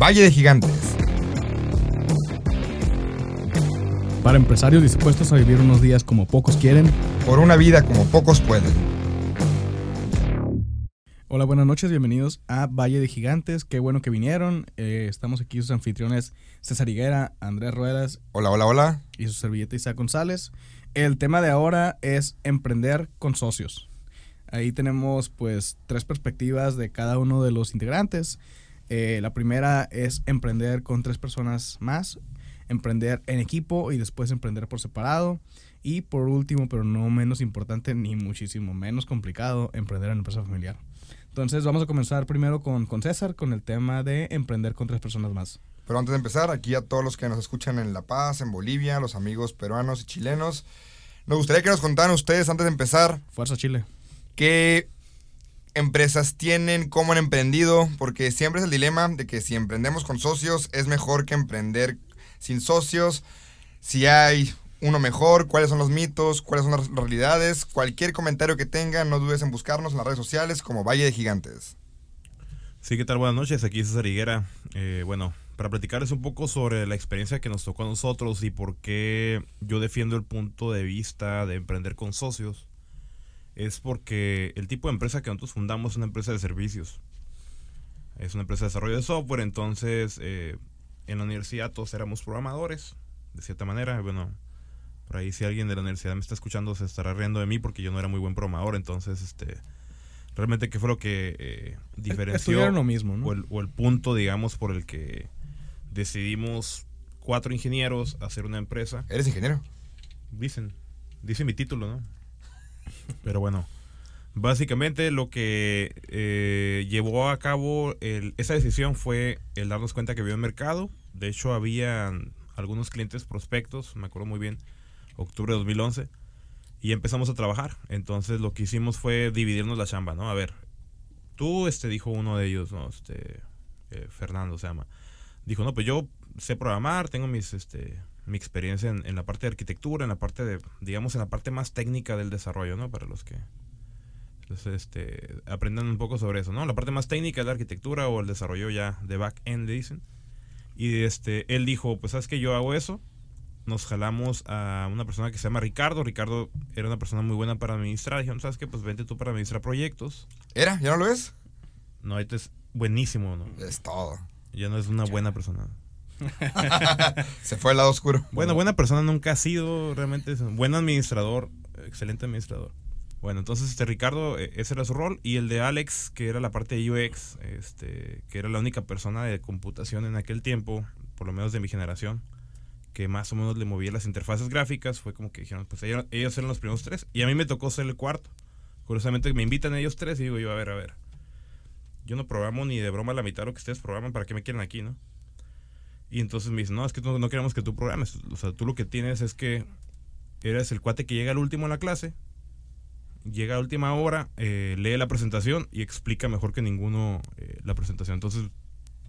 Valle de Gigantes. Para empresarios dispuestos a vivir unos días como pocos quieren. Por una vida como pocos pueden. Hola, buenas noches, bienvenidos a Valle de Gigantes. Qué bueno que vinieron. Eh, estamos aquí sus anfitriones César Higuera, Andrés Ruedas. Hola, hola, hola. Y su servilleta Isaac González. El tema de ahora es emprender con socios. Ahí tenemos pues tres perspectivas de cada uno de los integrantes. Eh, la primera es emprender con tres personas más, emprender en equipo y después emprender por separado. Y por último, pero no menos importante ni muchísimo menos complicado, emprender en empresa familiar. Entonces vamos a comenzar primero con, con César, con el tema de emprender con tres personas más. Pero antes de empezar, aquí a todos los que nos escuchan en La Paz, en Bolivia, los amigos peruanos y chilenos, nos gustaría que nos contaran ustedes antes de empezar. Fuerza Chile. ¿Qué empresas tienen? ¿Cómo han emprendido? Porque siempre es el dilema de que si emprendemos con socios es mejor que emprender sin socios. Si hay uno mejor, cuáles son los mitos, cuáles son las realidades. Cualquier comentario que tengan, no dudes en buscarnos en las redes sociales como Valle de Gigantes. Sí, ¿qué tal? Buenas noches, aquí César Higuera. Eh, bueno, para platicarles un poco sobre la experiencia que nos tocó a nosotros y por qué yo defiendo el punto de vista de emprender con socios, es porque el tipo de empresa que nosotros fundamos es una empresa de servicios. Es una empresa de desarrollo de software, entonces eh, en la universidad todos éramos programadores, de cierta manera. Bueno, por ahí si alguien de la universidad me está escuchando se estará riendo de mí porque yo no era muy buen programador, entonces este realmente qué fue lo que eh, diferenció lo mismo, ¿no? o, el, o el punto digamos por el que decidimos cuatro ingenieros hacer una empresa. ¿Eres ingeniero? Dicen, dice mi título, ¿no? Pero bueno, básicamente lo que eh, llevó a cabo esa decisión fue el darnos cuenta que había un mercado. De hecho, había algunos clientes prospectos, me acuerdo muy bien, octubre de 2011, y empezamos a trabajar. Entonces lo que hicimos fue dividirnos la chamba, ¿no? A ver, tú, este, dijo uno de ellos, ¿no? Este, eh, Fernando se llama. Dijo, no, pues yo sé programar, tengo mis, este, mi experiencia en, en la parte de arquitectura, en la parte de, digamos, en la parte más técnica del desarrollo, ¿no? Para los que este, aprendan un poco sobre eso, ¿no? La parte más técnica de la arquitectura o el desarrollo ya de back-end, le dicen. Y este, él dijo, pues, ¿sabes que Yo hago eso. Nos jalamos a una persona que se llama Ricardo. Ricardo era una persona muy buena para administrar. Dijeron, ¿sabes qué? Pues vente tú para administrar proyectos. ¿Era? ¿Ya no lo ves? No, este es buenísimo, ¿no? Es todo. Ya no es una buena persona. Se fue al lado oscuro. Bueno, buena persona nunca ha sido realmente. Buen administrador, excelente administrador. Bueno, entonces este Ricardo, eh, ese era su rol. Y el de Alex, que era la parte de UX, este, que era la única persona de computación en aquel tiempo, por lo menos de mi generación, que más o menos le movía las interfaces gráficas, fue como que dijeron, pues ellos, ellos eran los primeros tres. Y a mí me tocó ser el cuarto. Curiosamente me invitan ellos tres y digo yo, a ver, a ver. Yo no programo ni de broma la mitad de lo que ustedes programan, ¿para qué me quieren aquí, no? Y entonces me dicen, no, es que no, no queremos que tú programes. O sea, tú lo que tienes es que eres el cuate que llega al último en la clase, llega a última hora, eh, lee la presentación y explica mejor que ninguno eh, la presentación. Entonces,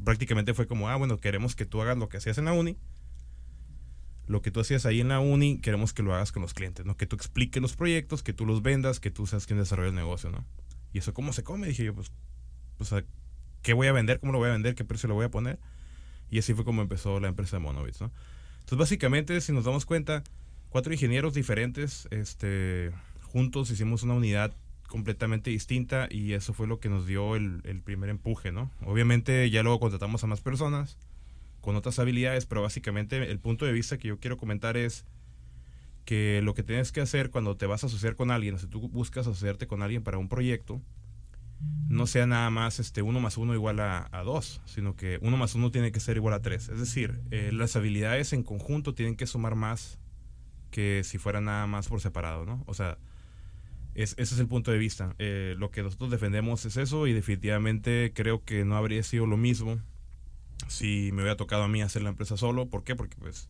prácticamente fue como, ah, bueno, queremos que tú hagas lo que hacías en la uni. Lo que tú hacías ahí en la uni, queremos que lo hagas con los clientes, ¿no? Que tú expliques los proyectos, que tú los vendas, que tú seas quien desarrolla el negocio, ¿no? Y eso, ¿cómo se come? Dije yo, pues, pues, ¿a ¿qué voy a vender? ¿Cómo lo voy a vender? ¿Qué precio lo voy a poner? Y así fue como empezó la empresa de Monobits, ¿no? Entonces, básicamente, si nos damos cuenta, cuatro ingenieros diferentes, este, juntos hicimos una unidad completamente distinta y eso fue lo que nos dio el, el primer empuje, ¿no? Obviamente ya luego contratamos a más personas con otras habilidades, pero básicamente el punto de vista que yo quiero comentar es que lo que tienes que hacer cuando te vas a asociar con alguien, si tú buscas asociarte con alguien para un proyecto, no sea nada más este uno más uno igual a, a dos, sino que uno más uno tiene que ser igual a tres. Es decir, eh, las habilidades en conjunto tienen que sumar más que si fuera nada más por separado, ¿no? O sea, es- ese es el punto de vista. Eh, lo que nosotros defendemos es eso y definitivamente creo que no habría sido lo mismo si me hubiera tocado a mí hacer la empresa solo. ¿Por qué? Porque pues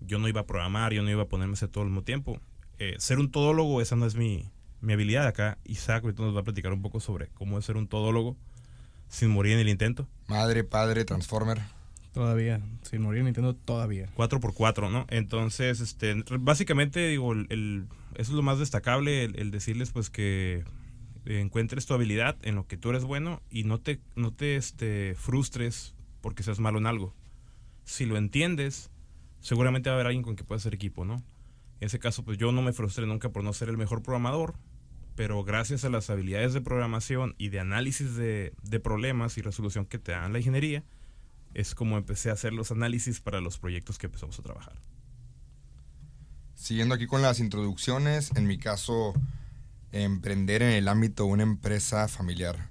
yo no iba a programar, yo no iba a ponerme a hacer todo al mismo tiempo. Eh, ser un todólogo, esa no es mi, mi habilidad acá. Isaac ahorita nos va a platicar un poco sobre cómo es ser un todólogo sin morir en el intento. Madre, padre, Transformer. Todavía, sin morir en Nintendo, todavía. 4x4, ¿no? Entonces, este, básicamente, digo, el, el- eso es lo más destacable, el, el decirles, pues, que encuentres tu habilidad en lo que tú eres bueno y no te, no te este, frustres porque seas malo en algo. Si lo entiendes, seguramente va a haber alguien con que puedas hacer equipo, ¿no? En ese caso, pues yo no me frustré nunca por no ser el mejor programador, pero gracias a las habilidades de programación y de análisis de, problemas y resolución que te dan la ingeniería, es como empecé a hacer los análisis para los proyectos que empezamos a trabajar. Siguiendo aquí con las introducciones, en mi caso, emprender en el ámbito de una empresa familiar.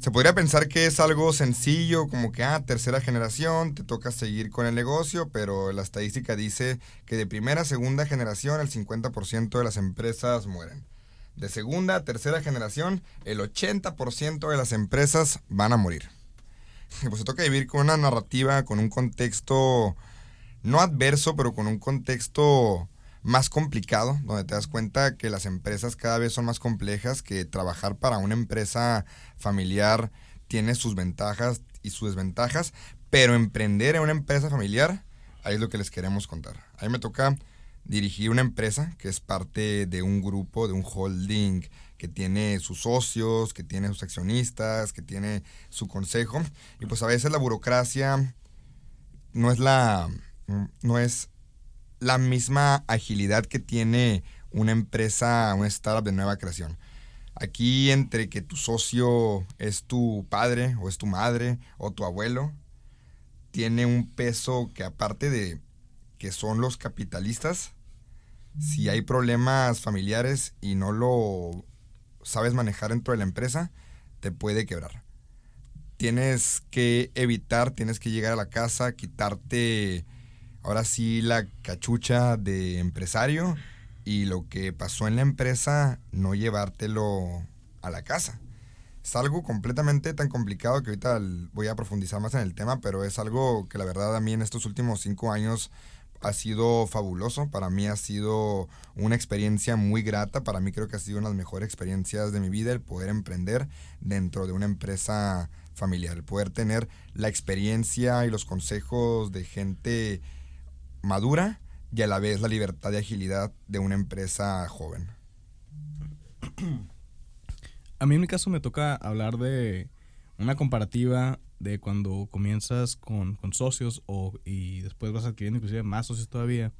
Se podría pensar que es algo sencillo, como que, ah, tercera generación, te toca seguir con el negocio, pero la estadística dice que de primera a segunda generación el 50% de las empresas mueren. De segunda a tercera generación, el 80% de las empresas van a morir. Pues se toca vivir con una narrativa, con un contexto no adverso, pero con un contexto más complicado, donde te das cuenta que las empresas cada vez son más complejas, que trabajar para una empresa familiar tiene sus ventajas y sus desventajas, pero emprender en una empresa familiar, ahí es lo que les queremos contar. A mí me toca dirigir una empresa que es parte de un grupo, de un holding que tiene sus socios, que tiene sus accionistas, que tiene su consejo, y pues a veces la burocracia no es la no es la misma agilidad que tiene una empresa, una startup de nueva creación. Aquí entre que tu socio es tu padre o es tu madre o tu abuelo, tiene un peso que aparte de que son los capitalistas, si hay problemas familiares y no lo sabes manejar dentro de la empresa, te puede quebrar. Tienes que evitar, tienes que llegar a la casa, quitarte ahora sí la cachucha de empresario y lo que pasó en la empresa no llevártelo a la casa. Es algo completamente tan complicado que ahorita voy a profundizar más en el tema, pero es algo que la verdad a mí en estos últimos cinco años ha sido fabuloso. Para mí ha sido una experiencia muy grata. Para mí creo que ha sido una de las mejores experiencias de mi vida el poder emprender dentro de una empresa familiar. El poder tener la experiencia y los consejos de gente madura y a la vez la libertad y agilidad de una empresa joven. A mí en mi caso me toca hablar de una comparativa de cuando comienzas con, socios o, y después vas adquiriendo inclusive más socios todavía,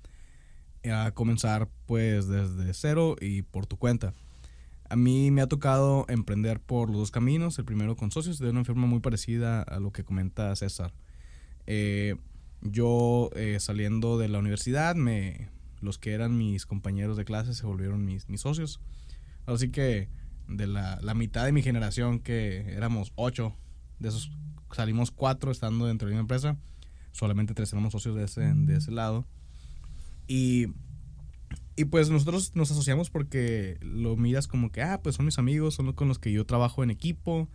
a comenzar pues desde cero y por tu cuenta. A mí me ha tocado emprender por los dos caminos, el primero con socios de una forma muy parecida a lo que comenta César. Eh, yo eh, saliendo de la universidad, me, los que eran mis compañeros de clase se volvieron mis, mis socios. Así que de la, la, mitad de mi generación, que éramos ocho, de esos salimos cuatro estando dentro de una empresa, solamente tres éramos socios de ese, de ese lado. Y, y pues nosotros nos asociamos porque lo miras como que, ah, pues son mis amigos, son los con los que yo trabajo en equipo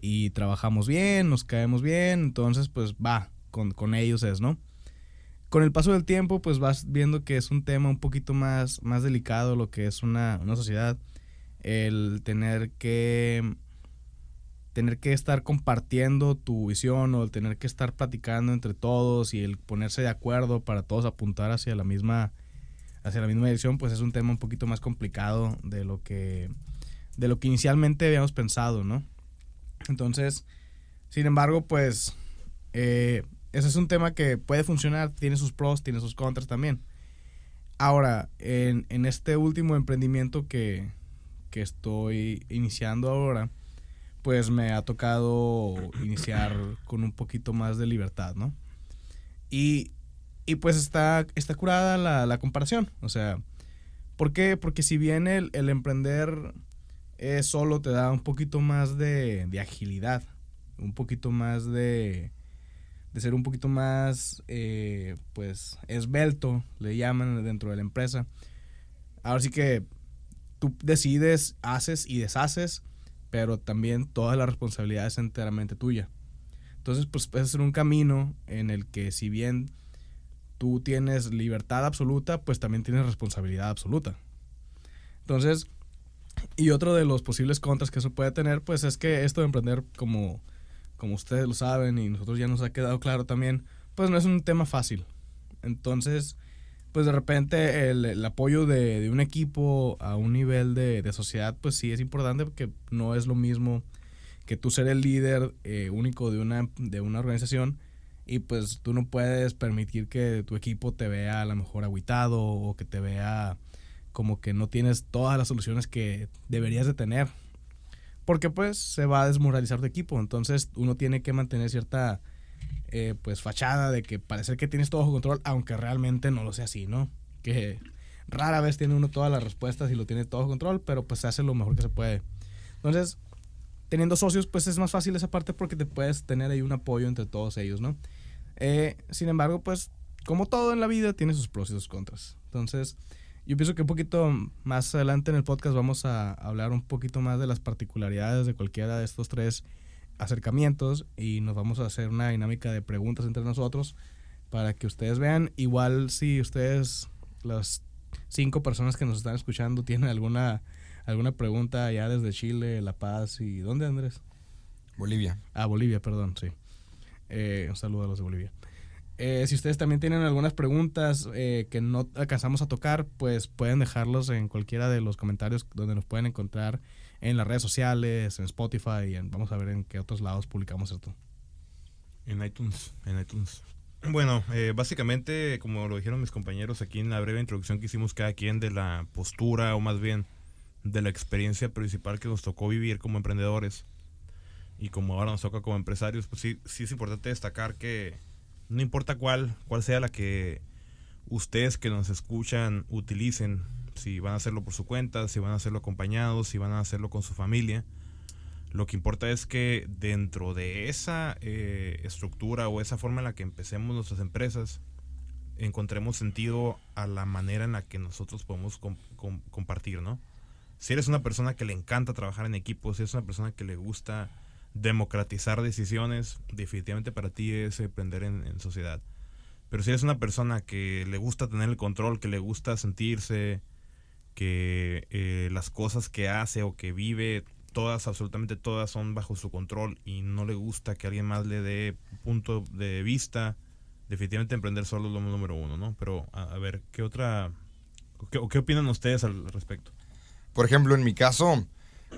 y trabajamos bien, nos caemos bien, entonces pues va, con, ellos es, ¿no? Con el paso del tiempo, pues vas viendo que es un tema un poquito más, más delicado lo que es una, sociedad. El tener que tener que estar compartiendo tu visión o el tener que estar platicando entre todos y el ponerse de acuerdo para todos apuntar hacia la misma hacia la misma dirección, pues es un tema un poquito más complicado de lo que de lo que inicialmente habíamos pensado, ¿no? Entonces, sin embargo, pues eh, ese es un tema que puede funcionar, tiene sus pros, tiene sus contras también. Ahora, en, este último emprendimiento que, estoy iniciando ahora, pues me ha tocado iniciar con un poquito más de libertad, ¿no? Y, pues está, está curada la, comparación. O sea, ¿por qué? Porque si bien el, emprender solo te da un poquito más de, de agilidad, un poquito más de, de ser un poquito más, eh, pues, esbelto, le llaman dentro de la empresa. Ahora sí que tú decides, haces y deshaces, pero también toda la responsabilidad es enteramente tuya. Entonces, pues puedes ser un camino en el que si bien tú tienes libertad absoluta, pues también tienes responsabilidad absoluta. Entonces, y otro de los posibles contras que eso puede tener, pues es que esto de emprender como como ustedes lo saben y nosotros ya nos ha quedado claro también, pues no es un tema fácil. Entonces, pues de repente el, apoyo de, un equipo a un nivel de, sociedad, pues sí es importante porque no es lo mismo que tú ser el líder eh, único de una, de una organización y pues tú no puedes permitir que tu equipo te vea a lo mejor aguitado o que te vea como que no tienes todas las soluciones que deberías de tener. Porque pues se va a desmoralizar tu equipo. Entonces uno tiene que mantener cierta eh, pues fachada de que parecer que tienes todo bajo control, aunque realmente no lo sea así, ¿no? Que rara vez tiene uno todas las respuestas y lo tiene todo bajo control, pero pues se hace lo mejor que se puede. Entonces, teniendo socios, pues es más fácil esa parte porque te puedes tener ahí un apoyo entre todos ellos, ¿no? Eh, sin embargo, pues como todo en la vida tiene sus pros y sus contras. Entonces, yo pienso que un poquito más adelante en el podcast vamos a hablar un poquito más de las particularidades de cualquiera de estos tres acercamientos y nos vamos a hacer una dinámica de preguntas entre nosotros para que ustedes vean. Igual si ustedes, las cinco personas que nos están escuchando, tienen alguna, alguna pregunta ya desde Chile, La Paz y ¿dónde Andrés? Bolivia. Ah, Bolivia, perdón, sí. Eh, un saludo a los de Bolivia. Eh, si ustedes también tienen algunas preguntas eh, que no alcanzamos a tocar, pues pueden dejarlos en cualquiera de los comentarios donde nos pueden encontrar en las redes sociales, en Spotify, y en- vamos a ver en qué otros lados publicamos esto. En iTunes, en iTunes. Bueno, eh, básicamente, como lo dijeron mis compañeros aquí en la breve introducción que hicimos cada quien de la postura, o más bien de la experiencia principal que nos tocó vivir como emprendedores y como ahora nos toca como empresarios, pues sí, sí es importante destacar que no importa cuál, cuál sea la que ustedes que nos escuchan utilicen, si van a hacerlo por su cuenta, si van a hacerlo acompañados, si van a hacerlo con su familia, lo que importa es que dentro de esa eh, estructura o esa forma en la que empecemos nuestras empresas, encontremos sentido a la manera en la que nosotros podemos com- com- compartir, ¿no? Si eres una persona que le encanta trabajar en equipo, si eres una persona que le gusta democratizar decisiones, definitivamente para ti es emprender en, en sociedad. Pero si eres una persona que le gusta tener el control, que le gusta sentirse, que eh, las cosas que hace o que vive, todas, absolutamente todas son bajo su control y no le gusta que alguien más le dé punto de vista, definitivamente emprender solo es lo número uno, ¿no? Pero a, a ver, ¿qué otra, qué, qué opinan ustedes al respecto? Por ejemplo, en mi caso,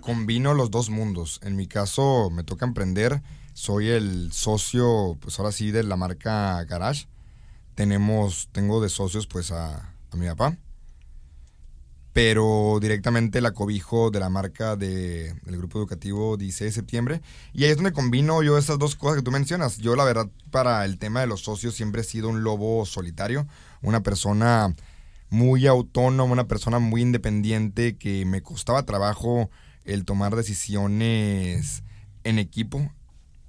combino los dos mundos. En mi caso, me toca emprender. Soy el socio, pues ahora sí, de la marca Garage. Tenemos, tengo de socios, pues, a, a mi papá. Pero directamente la cobijo de la marca de- del grupo educativo 16 de septiembre. Y ahí es donde combino yo esas dos cosas que tú mencionas. Yo, la verdad, para el tema de los socios siempre he sido un lobo solitario. Una persona muy autónoma, una persona muy independiente que me costaba trabajo el tomar decisiones en equipo.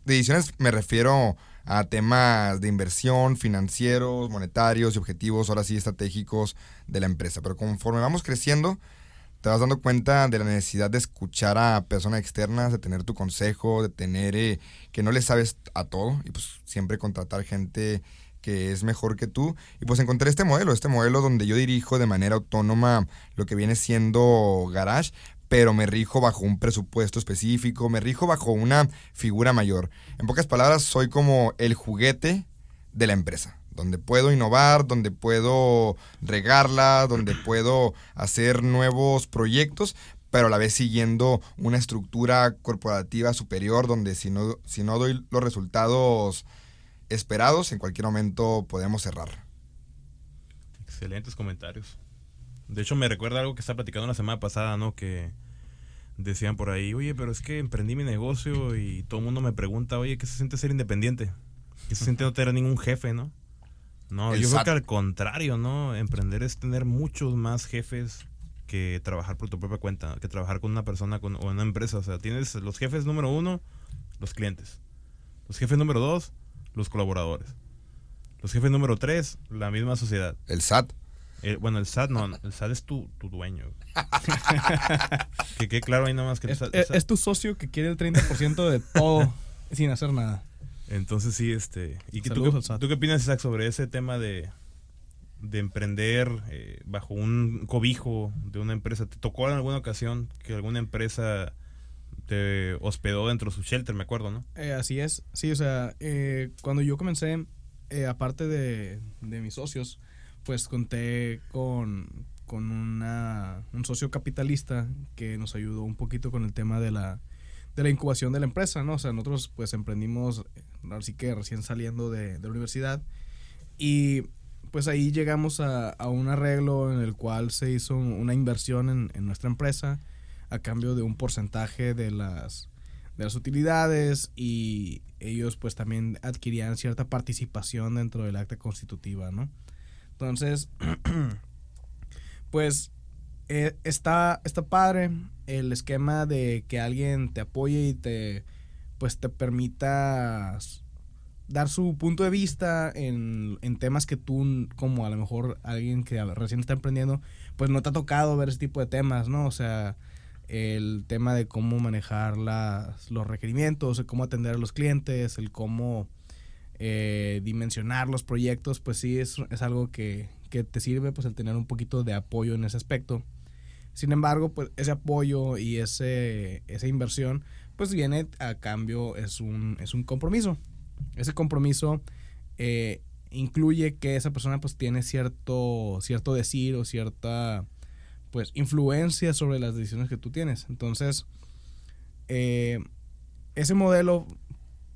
Decisiones me refiero a temas de inversión, financieros, monetarios y objetivos, ahora sí estratégicos de la empresa. Pero conforme vamos creciendo, te vas dando cuenta de la necesidad de escuchar a personas externas, de tener tu consejo, de tener eh, que no le sabes a todo y pues siempre contratar gente que es mejor que tú. Y pues encontré este modelo, este modelo donde yo dirijo de manera autónoma lo que viene siendo Garage, pero me rijo bajo un presupuesto específico, me rijo bajo una figura mayor. En pocas palabras, soy como el juguete de la empresa, donde puedo innovar, donde puedo regarla, donde puedo hacer nuevos proyectos, pero a la vez siguiendo una estructura corporativa superior, donde si no, si no doy los resultados esperados, en cualquier momento podemos cerrar. Excelentes comentarios. De hecho, me recuerda algo que estaba platicando la semana pasada, ¿no? Que decían por ahí, oye, pero es que emprendí mi negocio y todo el mundo me pregunta, oye, ¿qué se siente ser independiente? ¿Qué se siente no tener ningún jefe, no? No, El yo creo que al contrario, ¿no? Emprender es tener muchos más jefes que trabajar por tu propia cuenta, que trabajar con una persona con, o una empresa. O sea, tienes los jefes número uno, los clientes. Los jefes número dos, los colaboradores. Los jefes número tres, la misma sociedad. El SAT. Eh, bueno, el SAT no, el SAT es tu, tu dueño. que quede claro ahí nomás que el Es, SAT- el es- SAT- es tu socio que quiere el 30% de todo sin hacer nada. Entonces sí, este... ¿Y que tú, qué- tú opinas, Isaac, sobre ese tema de, de emprender eh, bajo un cobijo de una empresa? ¿Te tocó en alguna ocasión que alguna empresa te hospedó dentro de su shelter, me acuerdo, ¿no? Eh, así es, sí, o sea, eh, cuando yo comencé, eh, aparte de, de mis socios, pues conté con, con una, un socio capitalista que nos ayudó un poquito con el tema de la, de la incubación de la empresa, ¿no? O sea, nosotros pues emprendimos, así que recién saliendo de, de la universidad y pues ahí llegamos a, a, un arreglo en el cual se hizo una inversión en, en, nuestra empresa a cambio de un porcentaje de las, de las utilidades y ellos pues también adquirían cierta participación dentro del acta constitutiva, ¿no? Entonces, pues eh, está, está padre el esquema de que alguien te apoye y te pues te permita dar su punto de vista en, en, temas que tú, como a lo mejor alguien que recién está emprendiendo, pues no te ha tocado ver ese tipo de temas, ¿no? O sea, el tema de cómo manejar las, los requerimientos, el cómo atender a los clientes, el cómo eh, dimensionar los proyectos, pues sí es, es algo que, que, te sirve, pues el tener un poquito de apoyo en ese aspecto. Sin embargo, pues ese apoyo y ese, esa inversión, pues viene a cambio, es un, es un compromiso. Ese compromiso eh, incluye que esa persona pues tiene cierto, cierto decir o cierta pues influencia sobre las decisiones que tú tienes. Entonces, eh, ese modelo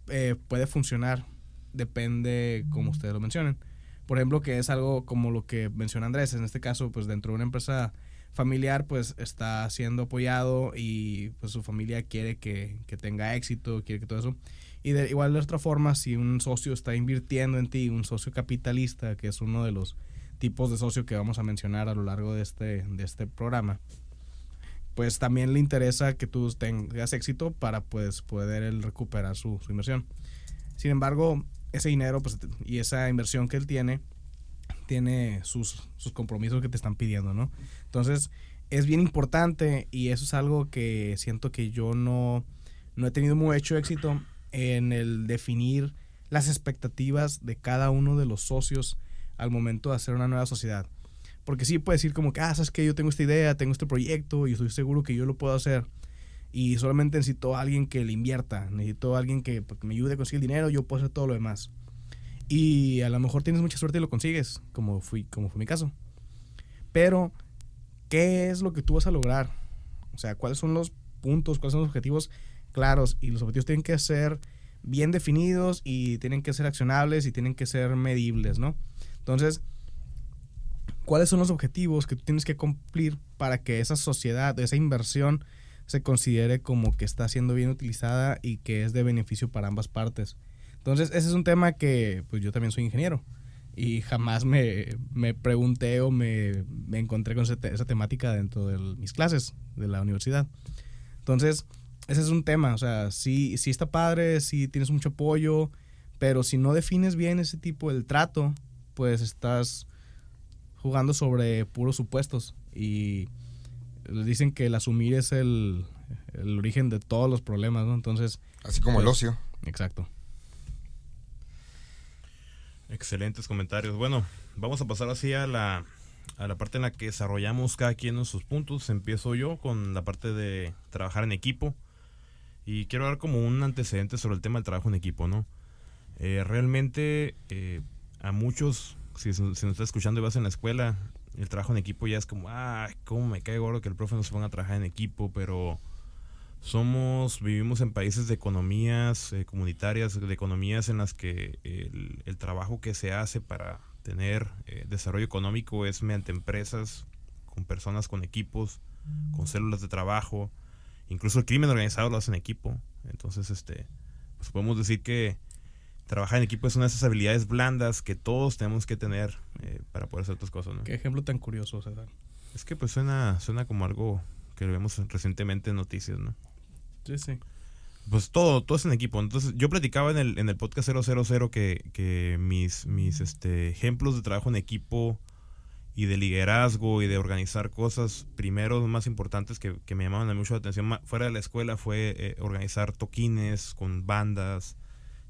eh, puede funcionar, depende como ustedes lo mencionen. Por ejemplo, que es algo como lo que menciona Andrés, en este caso, pues dentro de una empresa familiar, pues está siendo apoyado y pues su familia quiere que, que tenga éxito, quiere que todo eso. Y de igual de otra forma, si un socio está invirtiendo en ti, un socio capitalista, que es uno de los tipos de socio que vamos a mencionar a lo largo de este, de este programa, pues también le interesa que tú tengas éxito para pues poder recuperar su, su inversión. Sin embargo, ese dinero pues, y esa inversión que él tiene, tiene sus, sus compromisos que te están pidiendo, ¿no? Entonces, es bien importante y eso es algo que siento que yo no, no he tenido mucho éxito en el definir las expectativas de cada uno de los socios al momento de hacer una nueva sociedad. Porque sí puede decir como que, ah, sabes que yo tengo esta idea, tengo este proyecto y estoy seguro que yo lo puedo hacer. Y solamente necesito a alguien que le invierta, necesito a alguien que, pues, que me ayude a conseguir dinero, yo puedo hacer todo lo demás. Y a lo mejor tienes mucha suerte y lo consigues, como, fui, como fue mi caso. Pero, ¿qué es lo que tú vas a lograr? O sea, ¿cuáles son los puntos, cuáles son los objetivos claros y los objetivos tienen que ser bien definidos y tienen que ser accionables y tienen que ser medibles, ¿no? Entonces, ¿cuáles son los objetivos que tú tienes que cumplir para que esa sociedad, esa inversión se considere como que está siendo bien utilizada y que es de beneficio para ambas partes? Entonces, ese es un tema que, pues yo también soy ingeniero y jamás me, me pregunté o me, me, encontré con esa, temática dentro de mis clases de la universidad. Entonces, ese es un tema, o sea, sí, sí está padre, sí tienes mucho apoyo, pero si no defines bien ese tipo del trato, pues estás jugando sobre puros supuestos y dicen que el asumir es el, el origen de todos los problemas, ¿no? Entonces... Así como pues, el ocio. Exacto. Excelentes comentarios. Bueno, vamos a pasar así a la, a la parte en la que desarrollamos cada quien en sus puntos. Empiezo yo con la parte de trabajar en equipo. Y quiero dar como un antecedente sobre el tema del trabajo en equipo, ¿no? Eh, realmente eh, a muchos, si, si nos está escuchando y vas en la escuela, el trabajo en equipo ya es como, ah, cómo me cae gordo que el profe nos ponga a trabajar en equipo, pero somos, vivimos en países de economías eh, comunitarias, de economías en las que el, el trabajo que se hace para tener eh, desarrollo económico es mediante empresas, con personas, con equipos, con células de trabajo, incluso el crimen organizado lo hace en equipo, entonces este, pues podemos decir que trabajar en equipo es una de esas habilidades blandas que todos tenemos que tener eh, para poder hacer otras cosas, ¿no? Qué ejemplo tan curioso, César. Es que pues suena, suena como algo que vemos recientemente en noticias, ¿no? Sí, sí. Pues todo, todo es en equipo. Entonces, yo platicaba en el, en el podcast 000 que, que mis, mis este, ejemplos de trabajo en equipo y de liderazgo y de organizar cosas, primero, más importantes que, que me llamaban mucho la atención fuera de la escuela fue eh, organizar toquines con bandas,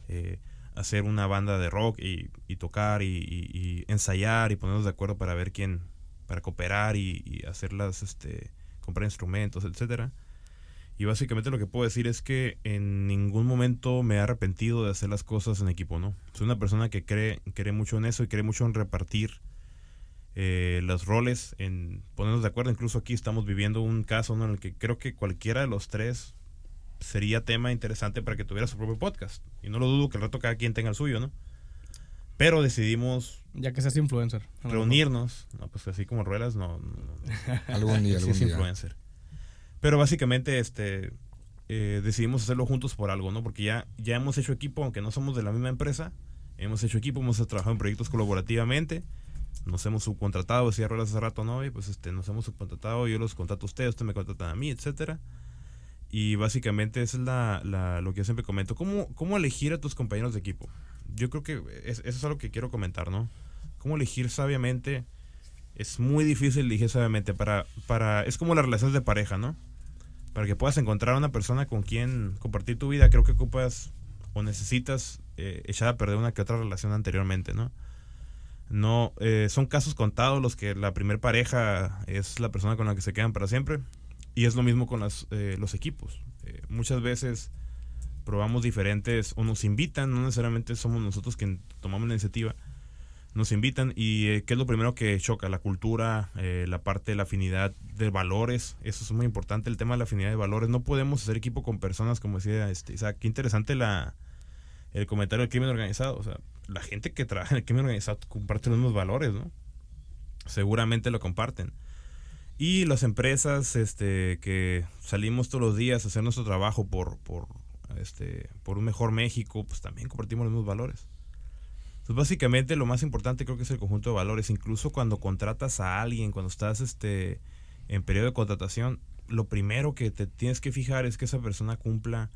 eh, hacer una banda de rock y, tocar y, ensayar y ponernos de acuerdo para ver quién, para cooperar y, hacerlas, este, comprar instrumentos, etcétera. Y básicamente lo que puedo decir es que en ningún momento me he arrepentido de hacer las cosas en equipo, ¿no? Soy una persona que cree, cree mucho en eso y cree mucho en repartir eh, los roles, en ponernos de acuerdo. Incluso aquí estamos viviendo un caso en el que creo que cualquiera de los tres sería tema interesante para que tuviera su propio podcast. Y no lo dudo que el rato cada quien tenga el suyo, ¿no? Pero decidimos Ya que seas influencer. reunirnos, no, pues así como ruedas, no, no, no, Algún día, sí algún es día. influencer. Pero básicamente, este, eh, decidimos hacerlo juntos por algo, ¿no? Porque ya, ya hemos hecho equipo, aunque no somos de la misma empresa, hemos hecho equipo, hemos trabajado en proyectos colaborativamente, nos hemos subcontratado, decía Ruelas hace rato, ¿no? Y pues este, nos hemos subcontratado, yo los contrato a ustedes, ustedes me contratan a mí, etcétera. Y básicamente esa es la, la- lo que yo siempre comento. ¿Cómo, ¿Cómo elegir a tus compañeros de equipo? Yo creo que es- eso es algo que quiero comentar, ¿no? ¿Cómo elegir sabiamente? Es muy difícil elegir sabiamente. Para, para, es como las relaciones de pareja, ¿no? Para que puedas encontrar a una persona con quien compartir tu vida, creo que ocupas o necesitas eh, echar a perder una que otra relación anteriormente, ¿no? No, eh, son casos contados los que la primer pareja es la persona con la que se quedan para siempre. Y es lo mismo con las, eh, los equipos. Eh, muchas veces probamos diferentes o nos invitan, no necesariamente somos nosotros quien tomamos la iniciativa, nos invitan y eh, ¿qué es lo primero que choca? La cultura, eh, la parte de la afinidad de valores, eso es muy importante, el tema de la afinidad de valores. No podemos hacer equipo con personas, como decía este, Isaac, qué interesante la, el comentario del crimen organizado. O sea, la gente que trabaja en el crimen organizado comparte los mismos valores, ¿no? Seguramente lo comparten. Y las empresas este, que salimos todos los días a hacer nuestro trabajo por, por, este, por un mejor México, pues también compartimos los mismos valores. Entonces, básicamente lo más importante creo que es el conjunto de valores. Incluso cuando contratas a alguien, cuando estás este, en periodo de contratación, lo primero que te tienes que fijar es que esa persona cumpla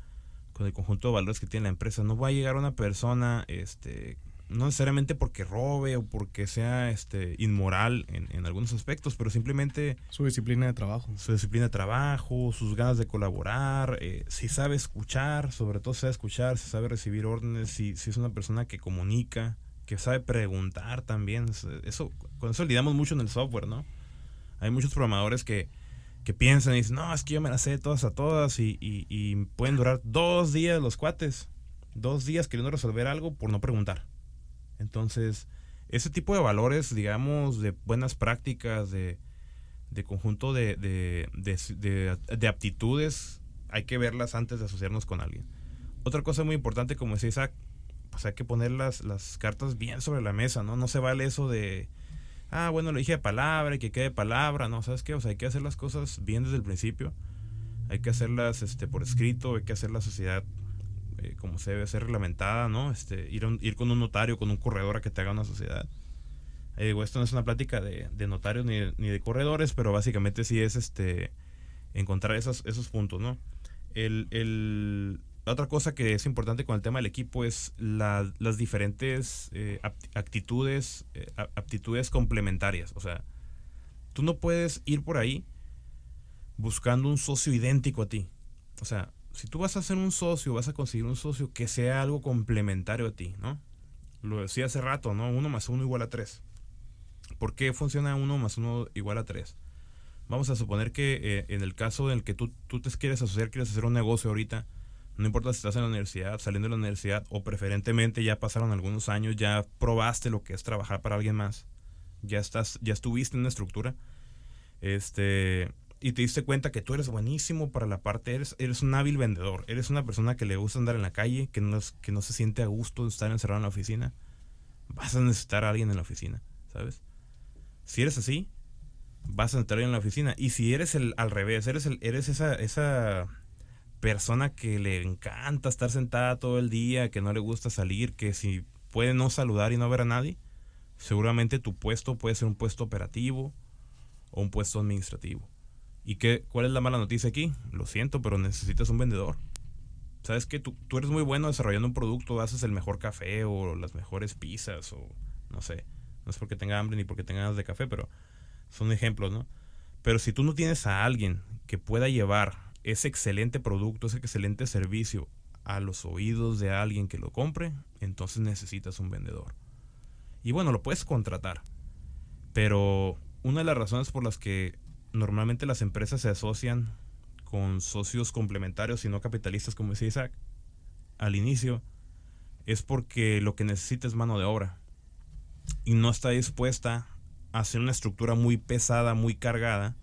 con el conjunto de valores que tiene la empresa. No va a llegar una persona, este, no necesariamente porque robe o porque sea este, inmoral en, en algunos aspectos, pero simplemente Su disciplina de trabajo. su disciplina de trabajo, sus ganas de colaborar, eh, si sabe escuchar, sobre todo sabe escuchar, si sabe recibir órdenes, si, si es una persona que comunica, que sabe preguntar también. Es- Eso, con eso lidiamos mucho en el software, ¿no? Hay muchos programadores que, que piensan y dicen, no, es que yo me las sé de todas a todas y, y- y pueden durar dos días los cuates, dos días queriendo resolver algo por no preguntar. Entonces, ese tipo de valores, digamos, de buenas prácticas, de, de conjunto de, de, de- de- de aptitudes, hay que verlas antes de asociarnos con alguien. Otra cosa muy importante, como decía Isaac, pues hay que poner las, las cartas bien sobre la mesa, ¿no? No se vale eso de, ah, bueno, lo dije de palabra y que quede de palabra, ¿no? ¿Sabes qué? O sea, hay que hacer las cosas bien desde el principio. Hay que hacerlas este, por escrito, hay que hacer la sociedad eh, como se debe ser reglamentada, ¿no? Este, ir, con un notario, con un corredor a que te haga una sociedad. Eh, digo, esto no es una plática de, notarios ni de, corredores, pero básicamente sí es este encontrar esos, esos puntos, ¿no? El, la otra cosa que es importante con el tema del equipo es la- las diferentes eh, actitudes, eh, aptitudes complementarias. O sea, tú no puedes ir por ahí buscando un socio idéntico a ti. O sea, si tú vas a hacer un socio, vas a conseguir un socio que sea algo complementario a ti, ¿no? Lo decía hace rato, ¿no? Uno más uno igual a tres. ¿Por qué funciona uno más uno igual a tres? Vamos a suponer que eh, en el caso en el que tú, tú te quieres asociar, quieres hacer un negocio ahorita, no importa si estás en la universidad, saliendo de la universidad o preferentemente ya pasaron algunos años, ya probaste lo que es trabajar para alguien más, ya estás, ya estuviste en una estructura, este, y te diste cuenta que tú eres buenísimo para la parte, eres, eres un hábil vendedor, eres una persona que le gusta andar en la calle, que no, que no se siente a gusto de estar encerrado en la oficina, vas a necesitar a alguien en la oficina, ¿sabes? Si eres así, vas a entrar en la oficina. Y si eres el al revés, eres el, eres esa, esa persona que le encanta estar sentada todo el día, que no le gusta salir, que si puede no saludar y no ver a nadie, seguramente tu puesto puede ser un puesto operativo o un puesto administrativo. ¿Y qué, cuál es la mala noticia aquí? Lo siento, pero necesitas un vendedor. ¿Sabes que tú, tú eres muy bueno desarrollando un producto, haces el mejor café o las mejores pizzas o no sé. No es porque tenga hambre ni porque tenga ganas de café, pero son ejemplos, ¿no? Pero si tú no tienes a alguien que pueda llevar ese excelente producto, ese excelente servicio a los oídos de alguien que lo compre, entonces necesitas un vendedor. Y bueno, lo puedes contratar. Pero una de las razones por las que normalmente las empresas se asocian con socios complementarios y no capitalistas, como decía Isaac, al inicio, es porque lo que necesita es mano de obra. Y no está dispuesta a hacer una estructura muy pesada, muy cargada,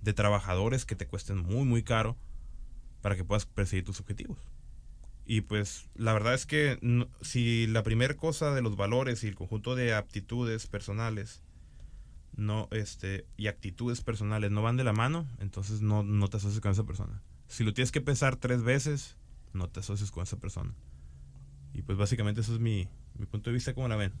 de trabajadores que te cuesten muy, muy caro, para que puedas perseguir tus objetivos. Y pues la verdad es que si la primera cosa de los valores y el conjunto de aptitudes personales no este y actitudes personales no van de la mano, entonces no, no te asocies con esa persona. Si lo tienes que pensar tres veces, no te asocies con esa persona. Y pues básicamente eso es mi, mi punto de vista, como la ven?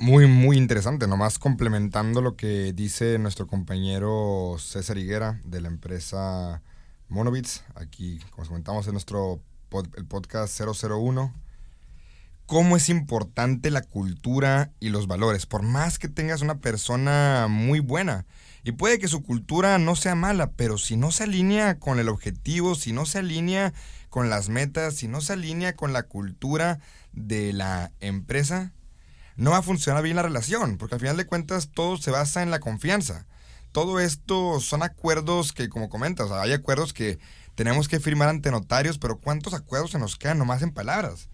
Muy, muy interesante, nomás complementando lo que dice nuestro compañero César Higuera de la empresa Monobits, aquí, como comentamos en nuestro el podcast 001, cómo es importante la cultura y los valores, por más que tengas una persona muy buena. Y puede que su cultura no sea mala, pero si no se alinea con el objetivo, si no se alinea con las metas, si no se alinea con la cultura de la empresa, no va a funcionar bien la relación, porque al final de cuentas todo se basa en la confianza. Todo esto son acuerdos que, como comentas, hay acuerdos que tenemos que firmar ante notarios, pero ¿cuántos acuerdos se nos quedan nomás en palabras?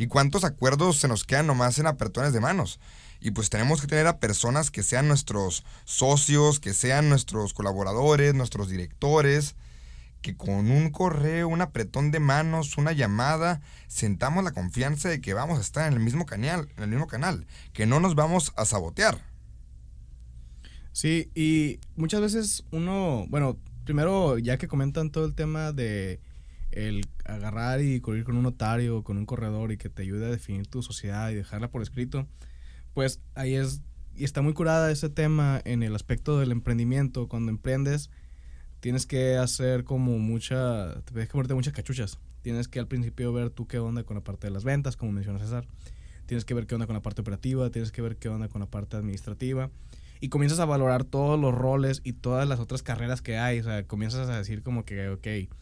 ¿Y cuántos acuerdos se nos quedan nomás en apretones de manos? Y pues tenemos que tener a personas que sean nuestros socios, que sean nuestros colaboradores, nuestros directores, que con un correo, un apretón de manos, una llamada, sentamos la confianza de que vamos a estar en el mismo canal, en el mismo canal, que no nos vamos a sabotear. Sí, y muchas veces uno, bueno, primero ya que comentan todo el tema de el agarrar y correr con un notario, con un corredor y que te ayude a definir tu sociedad y dejarla por escrito, pues ahí es y está muy curada ese tema en el aspecto del emprendimiento, cuando emprendes tienes que hacer como mucha, tienes que ponerte muchas cachuchas. Tienes que al principio ver tú qué onda con la parte de las ventas, como menciona César. Tienes que ver qué onda con la parte operativa, tienes que ver qué onda con la parte administrativa. Y comienzas a valorar todos los roles y todas las otras carreras que hay. O sea, comienzas a decir como que, ok,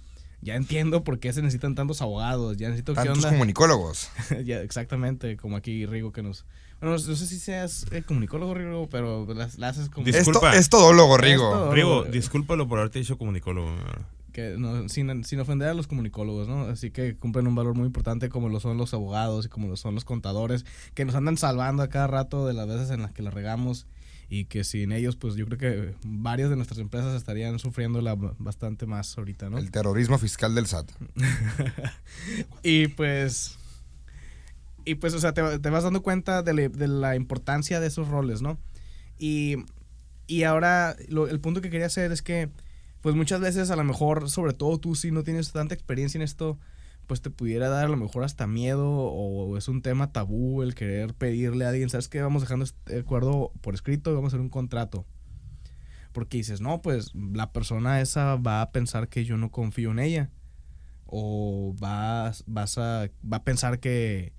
ya entiendo por qué se necesitan tantos abogados, ya necesito tantos comunicólogos. ya, exactamente, como aquí Rigo que nos bueno, no sé si seas eh, comunicólogo, Rigo, pero las, haces como... Disculpa. Es, todólogo, Rigo. Rigo, discúlpalo por haberte dicho comunicólogo. Que no, sin, sin, ofender a los comunicólogos, ¿no? Así que cumplen un valor muy importante como lo son los abogados y como lo son los contadores, que nos andan salvando a cada rato de las veces en las que la regamos y que sin ellos, pues yo creo que varias de nuestras empresas estarían sufriendo bastante más ahorita, ¿no? El terrorismo fiscal del SAT. y pues y pues, o sea, te, vas dando cuenta de, la importancia de esos roles, ¿no? Y, y ahora el punto que quería hacer es que, pues muchas veces a lo mejor, sobre todo tú si no tienes tanta experiencia en esto, pues te pudiera dar a lo mejor hasta miedo o es un tema tabú el querer pedirle a alguien, ¿sabes qué? Vamos dejando este acuerdo por escrito y vamos a hacer un contrato. Porque dices, no, pues la persona esa va a pensar que yo no confío en ella. O vas, vas a, va a pensar que,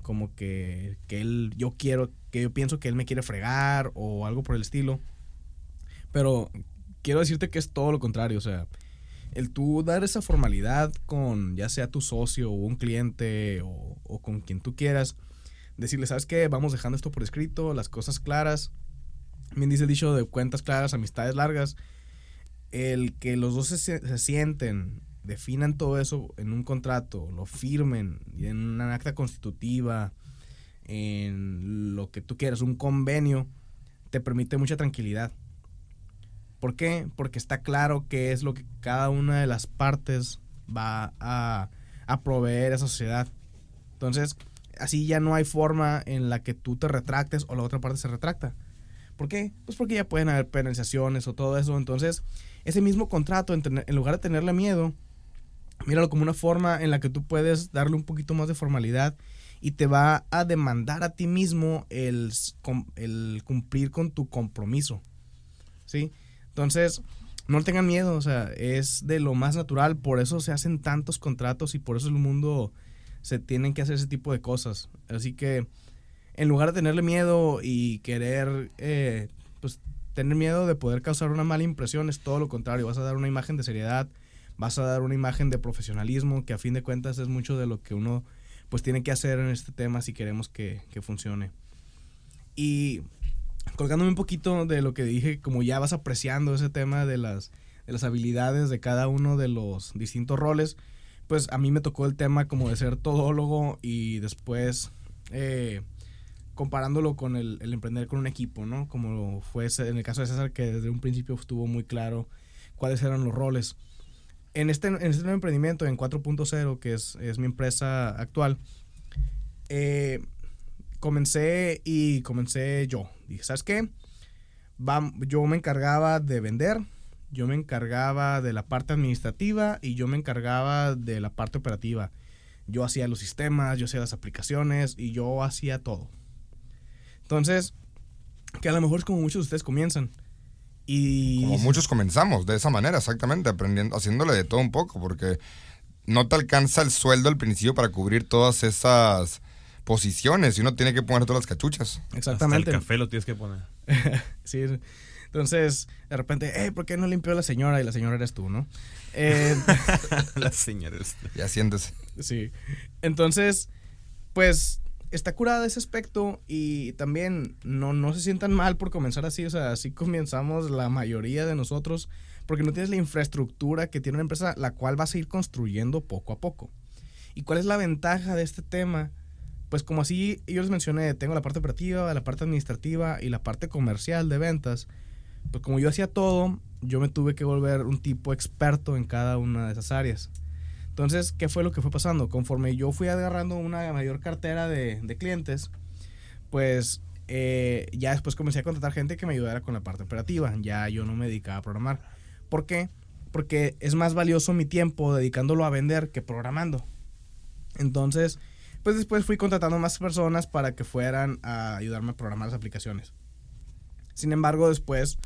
como que, que él, yo quiero, que yo pienso que él me quiere fregar o algo por el estilo. Pero quiero decirte que es todo lo contrario, o sea, el tú dar esa formalidad con ya sea tu socio o un cliente o, con quien tú quieras, decirle, ¿sabes qué? Vamos dejando esto por escrito, las cosas claras. Bien dice el dicho de cuentas claras, amistades largas. El que los dos se, se sienten definan todo eso en un contrato, lo firmen en una acta constitutiva, en lo que tú quieras, un convenio, te permite mucha tranquilidad. ¿Por qué? Porque está claro qué es lo que cada una de las partes va a, proveer a esa sociedad. Entonces, así ya no hay forma en la que tú te retractes o la otra parte se retracta. ¿Por qué? Pues porque ya pueden haber penalizaciones o todo eso. Entonces, ese mismo contrato, en, en lugar de tenerle miedo, míralo como una forma en la que tú puedes darle un poquito más de formalidad y te va a demandar a ti mismo el, el cumplir con tu compromiso. ¿Sí? Entonces, no tengan miedo, o sea, es de lo más natural, por eso se hacen tantos contratos y por eso el mundo se tienen que hacer ese tipo de cosas. Así que, en lugar de tenerle miedo y querer, eh, pues, tener miedo de poder causar una mala impresión, es todo lo contrario, vas a dar una imagen de seriedad, vas a dar una imagen de profesionalismo que a fin de cuentas es mucho de lo que uno pues tiene que hacer en este tema si queremos que, funcione. Y colgándome un poquito de lo que dije, como ya vas apreciando ese tema de las, de las habilidades de cada uno de los distintos roles, pues a mí me tocó el tema como de ser todólogo y después eh, comparándolo con el, emprender con un equipo, ¿no? Como fue en el caso de César, que desde un principio estuvo muy claro cuáles eran los roles. en este, en este nuevo emprendimiento, en 4.0, que es, es mi empresa actual, eh, comencé y comencé yo. Dije, ¿sabes qué? Va- yo me encargaba de vender, yo me encargaba de la parte administrativa y yo me encargaba de la parte operativa. Yo hacía los sistemas, yo hacía las aplicaciones y yo hacía todo. Entonces, que a lo mejor es como muchos de ustedes comienzan. Y Como muchos comenzamos de esa manera, exactamente, aprendiendo, haciéndole de todo un poco, porque no te alcanza el sueldo al principio para cubrir todas esas posiciones y uno tiene que poner todas las cachuchas. Exactamente. Hasta el café lo tienes que poner. Sí. Entonces, de repente, hey, ¿por qué no limpió la señora? Y la señora eres tú, ¿no? Eh, Las señores. Ya sientes. sí. Entonces, pues está curada ese aspecto y también no, no se sientan mal por comenzar así. O sea, así comenzamos la mayoría de nosotros porque no tienes la infraestructura que tiene una empresa, la cual vas a ir construyendo poco a poco. ¿Y cuál es la ventaja de este tema? Pues como así yo les mencioné, tengo la parte operativa, la parte administrativa y la parte comercial de ventas. Pues como yo hacía todo, yo me tuve que volver un tipo experto en cada una de esas áreas. Entonces, ¿qué fue lo que fue pasando? Conforme yo fui agarrando una mayor cartera de, de clientes, pues eh, ya después comencé a contratar gente que me ayudara con la parte operativa. Ya yo no me dedicaba a programar. ¿Por qué? Porque es más valioso mi tiempo dedicándolo a vender que programando. Entonces, después fui contratando más personas para que fueran a ayudarme a programar las aplicaciones. Sin embargo, después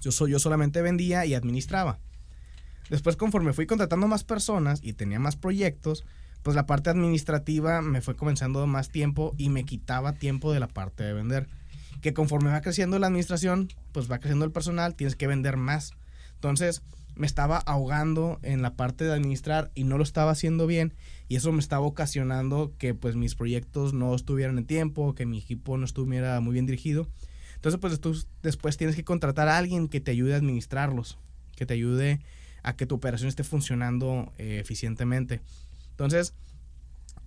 yo, yo solamente vendía y administraba. Después, conforme fui contratando más personas y tenía más proyectos, pues la parte administrativa me fue comenzando más tiempo y me quitaba tiempo de la parte de vender. Que conforme va creciendo la administración, pues va creciendo el personal, tienes que vender más. Entonces, me estaba ahogando en la parte de administrar y no lo estaba haciendo bien y eso me estaba ocasionando que pues mis proyectos no estuvieran en tiempo, que mi equipo no estuviera muy bien dirigido. Entonces, pues después tienes que contratar a alguien que te ayude a administrarlos, que te ayude a que tu operación esté funcionando eh, eficientemente. Entonces,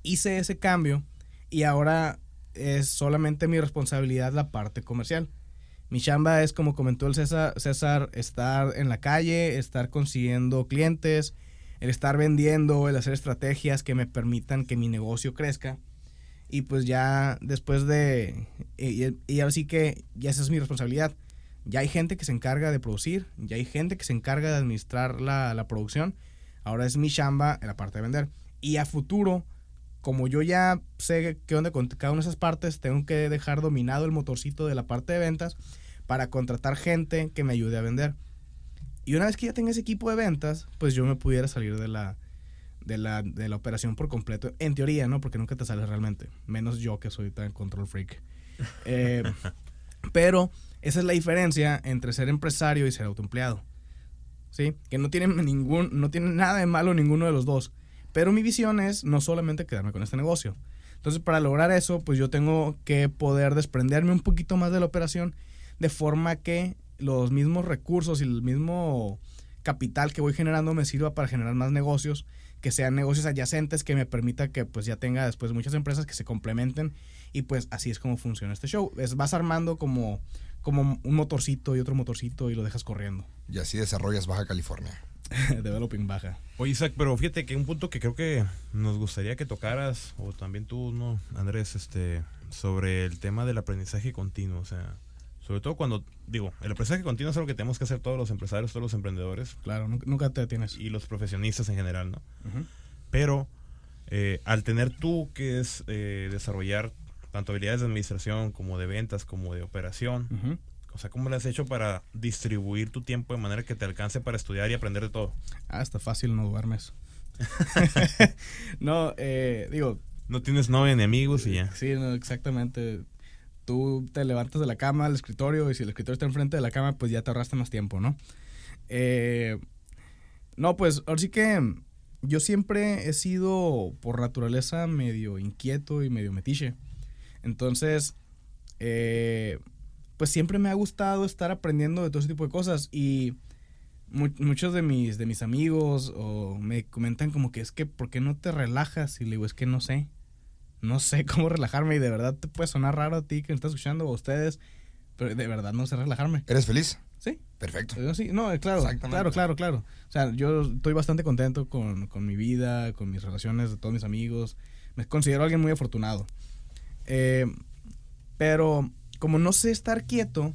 hice ese cambio y ahora es solamente mi responsabilidad la parte comercial. Mi chamba es, como comentó el César, César, estar en la calle, estar consiguiendo clientes, el estar vendiendo, el hacer estrategias que me permitan que mi negocio crezca. Y pues ya después de... Y, y ahora sí que ya esa es mi responsabilidad. Ya hay gente que se encarga de producir, ya hay gente que se encarga de administrar la, la producción. Ahora es mi chamba en la parte de vender. Y a futuro, como yo ya sé qué onda con cada una de esas partes, tengo que dejar dominado el motorcito de la parte de ventas para contratar gente que me ayude a vender. Y una vez que ya tenga ese equipo de ventas, pues yo me pudiera salir de la, de la, de la operación por completo. En teoría, ¿no? Porque nunca te sales realmente. Menos yo que soy tan control freak. Eh, pero esa es la diferencia entre ser empresario y ser autoempleado. ¿Sí? Que no tiene ningún, no tiene nada de malo ninguno de los dos. Pero mi visión es no solamente quedarme con este negocio. Entonces, para lograr eso, pues yo tengo que poder desprenderme un poquito más de la operación de forma que los mismos recursos y el mismo capital que voy generando me sirva para generar más negocios, que sean negocios adyacentes que me permita que pues ya tenga después muchas empresas que se complementen y pues así es como funciona este show. Es, vas armando como, como un motorcito y otro motorcito y lo dejas corriendo. Y así desarrollas Baja California. Developing baja. Oye, Isaac, pero fíjate que un punto que creo que nos gustaría que tocaras, o también tú, ¿no, Andrés? Este, sobre el tema del aprendizaje continuo. O sea, sobre todo cuando, digo, el aprendizaje continuo es algo que tenemos que hacer todos los empresarios, todos los emprendedores Claro, nunca, te detienes. y los profesionistas en general, ¿no? Pero eh, al tener tú que es eh, desarrollar tanto habilidades de administración como de ventas, como de operación, o sea, ¿cómo le has hecho para distribuir tu tiempo de manera que te alcance para estudiar y aprender de todo? Ah, está fácil, no duermes. no, eh, digo, No tienes novia ni amigos y ya. Sí, no, exactamente. Tú te levantas de la cama al escritorio y si el escritorio está enfrente de la cama, pues ya te ahorraste más tiempo, ¿no? Eh, no, pues ahora sí que yo siempre he sido por naturaleza medio inquieto y medio metiche. Entonces, eh, pues siempre me ha gustado estar aprendiendo de todo ese tipo de cosas y mu- muchos de mis, de mis amigos o me comentan como que es que, ¿por qué no te relajas? Y le digo, es que no sé no sé cómo relajarme y de verdad te puede sonar raro a ti que me estás escuchando o a ustedes, pero de verdad no sé relajarme. ¿Eres feliz? Sí. Perfecto. Eh, Sí, no, eh, claro, claro, claro, claro. O sea, yo estoy bastante contento con, con mi vida, con mis relaciones, de todos mis amigos. Me considero alguien muy afortunado. Eh, pero como no sé estar quieto,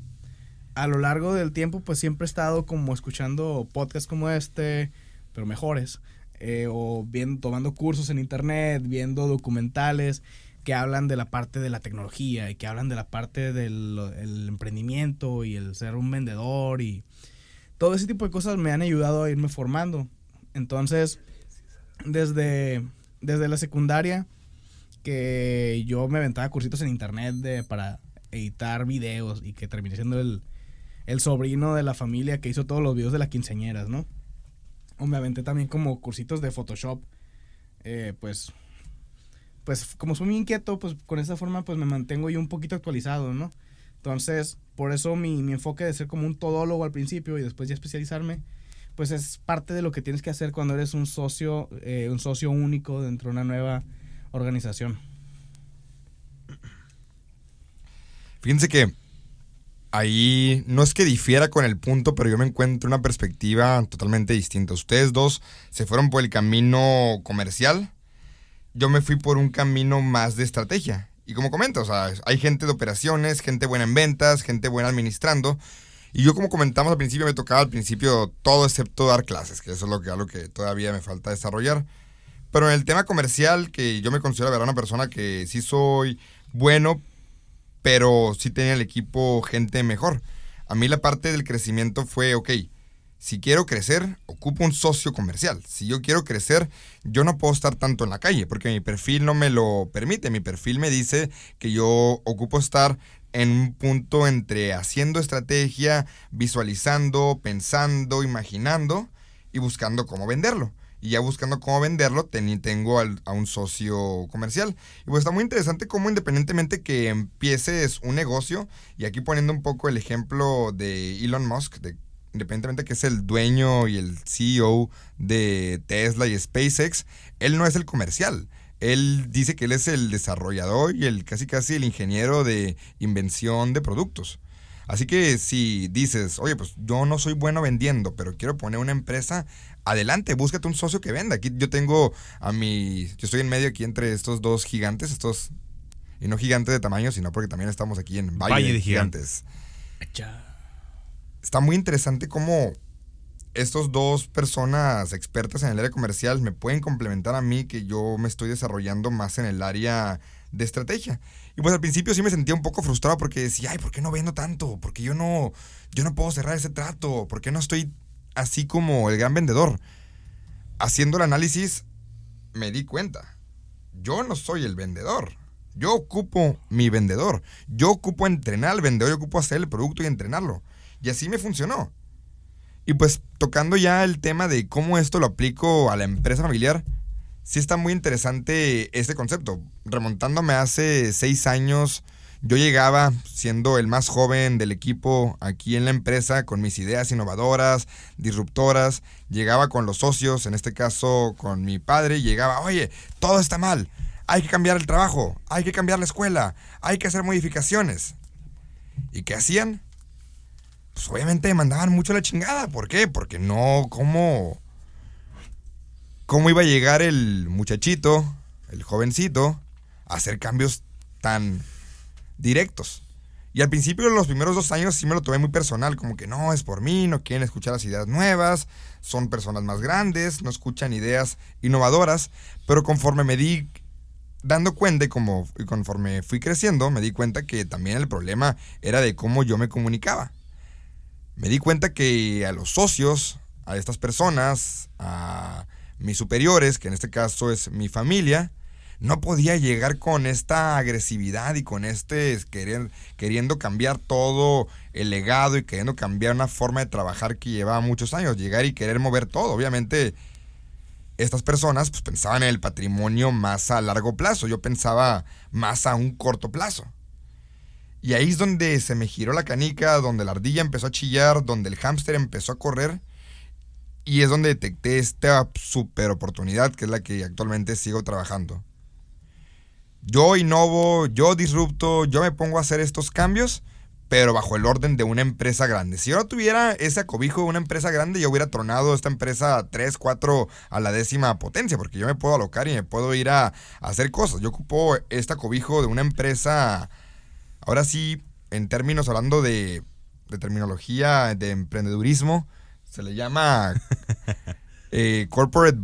a lo largo del tiempo pues siempre he estado como escuchando podcasts como este, pero mejores. Eh, o viendo, tomando cursos en internet, viendo documentales que hablan de la parte de la tecnología y que hablan de la parte del el emprendimiento y el ser un vendedor y todo ese tipo de cosas me han ayudado a irme formando. Entonces, desde, desde la secundaria, que yo me aventaba cursitos en internet de, para editar videos y que terminé siendo el, el sobrino de la familia que hizo todos los videos de las quinceañeras, ¿no? O me aventé también como cursitos de Photoshop, eh, pues pues como soy muy inquieto, pues con esa forma pues me mantengo yo un poquito actualizado, ¿no? Entonces, por eso mi, mi enfoque de ser como un todólogo al principio y después ya especializarme, pues es parte de lo que tienes que hacer cuando eres un socio, eh, un socio único dentro de una nueva organización. Fíjense que ahí no es que difiera con el punto, pero yo me encuentro una perspectiva totalmente distinta. Ustedes dos se fueron por el camino comercial, yo me fui por un camino más de estrategia. Y como comento, o sea, hay gente de operaciones, gente buena en ventas, gente buena administrando. Y yo como comentamos al principio, me tocaba al principio todo excepto dar clases, que eso es lo que, algo que todavía me falta desarrollar. Pero en el tema comercial, que yo me considero la una persona que sí soy bueno, pero sí tenía el equipo gente mejor. A mí la parte del crecimiento fue, ok, si quiero crecer, ocupo un socio comercial. Si yo quiero crecer, yo no puedo estar tanto en la calle, porque mi perfil no me lo permite. Mi perfil me dice que yo ocupo estar en un punto entre haciendo estrategia, visualizando, pensando, imaginando y buscando cómo venderlo. Y ya buscando cómo venderlo, teni- tengo al- a un socio comercial. Y pues está muy interesante cómo independientemente que empieces un negocio, y aquí poniendo un poco el ejemplo de Elon Musk, de, independientemente que es el dueño y el CEO de Tesla y SpaceX, él no es el comercial. Él dice que él es el desarrollador y el casi casi el ingeniero de invención de productos. Así que si dices, oye, pues yo no soy bueno vendiendo, pero quiero poner una empresa, adelante, búscate un socio que venda. Aquí yo tengo a mi, yo estoy en medio aquí entre estos dos gigantes, estos, y no gigantes de tamaño, sino porque también estamos aquí en Valle, Valle de de Gigantes. Está muy interesante cómo estos dos personas expertas en el área comercial me pueden complementar a mí que yo me estoy desarrollando más en el área de estrategia. Y pues al principio sí me sentía un poco frustrado porque decía, ay, ¿por qué no vendo tanto? ¿Por qué yo no, yo no puedo cerrar ese trato? ¿Por qué no estoy así como el gran vendedor? Haciendo el análisis me di cuenta, yo no soy el vendedor. Yo ocupo mi vendedor. Yo ocupo entrenar al vendedor, yo ocupo hacer el producto y entrenarlo. Y así me funcionó. Y pues tocando ya el tema de cómo esto lo aplico a la empresa familiar, sí está muy interesante este concepto. Remontándome hace seis años, yo llegaba siendo el más joven del equipo aquí en la empresa con mis ideas innovadoras, disruptoras. Llegaba con los socios, en este caso con mi padre, y llegaba, oye, todo está mal. Hay que cambiar el trabajo, hay que cambiar la escuela, hay que hacer modificaciones. ¿Y qué hacían? Pues obviamente me mandaban mucho la chingada. ¿Por qué? Porque no, ¿cómo? ¿Cómo iba a llegar el muchachito, el jovencito, a hacer cambios tan directos? Y al principio, los primeros dos años, sí me lo tomé muy personal, como que no, es por mí, no quieren escuchar las ideas nuevas, son personas más grandes, no escuchan ideas innovadoras, pero conforme me di dando cuenta y, como, y conforme fui creciendo, me di cuenta que también el problema era de cómo yo me comunicaba. Me di cuenta que a los socios, a estas personas, a mis superiores, que en este caso es mi familia, no podía llegar con esta agresividad y con este querer, queriendo cambiar todo el legado y queriendo cambiar una forma de trabajar que llevaba muchos años, llegar y querer mover todo. Obviamente, estas personas pues, pensaban en el patrimonio más a largo plazo, yo pensaba más a un corto plazo. Y ahí es donde se me giró la canica, donde la ardilla empezó a chillar, donde el hámster empezó a correr. Y es donde detecté esta super oportunidad que es la que actualmente sigo trabajando. Yo innovo, yo disrupto, yo me pongo a hacer estos cambios, pero bajo el orden de una empresa grande. Si yo no tuviera ese acobijo de una empresa grande, yo hubiera tronado esta empresa 3, 4 a la décima potencia, porque yo me puedo alocar y me puedo ir a, hacer cosas. Yo ocupo este acobijo de una empresa, ahora sí, en términos hablando de, de terminología de emprendedurismo, se le llama eh, corporate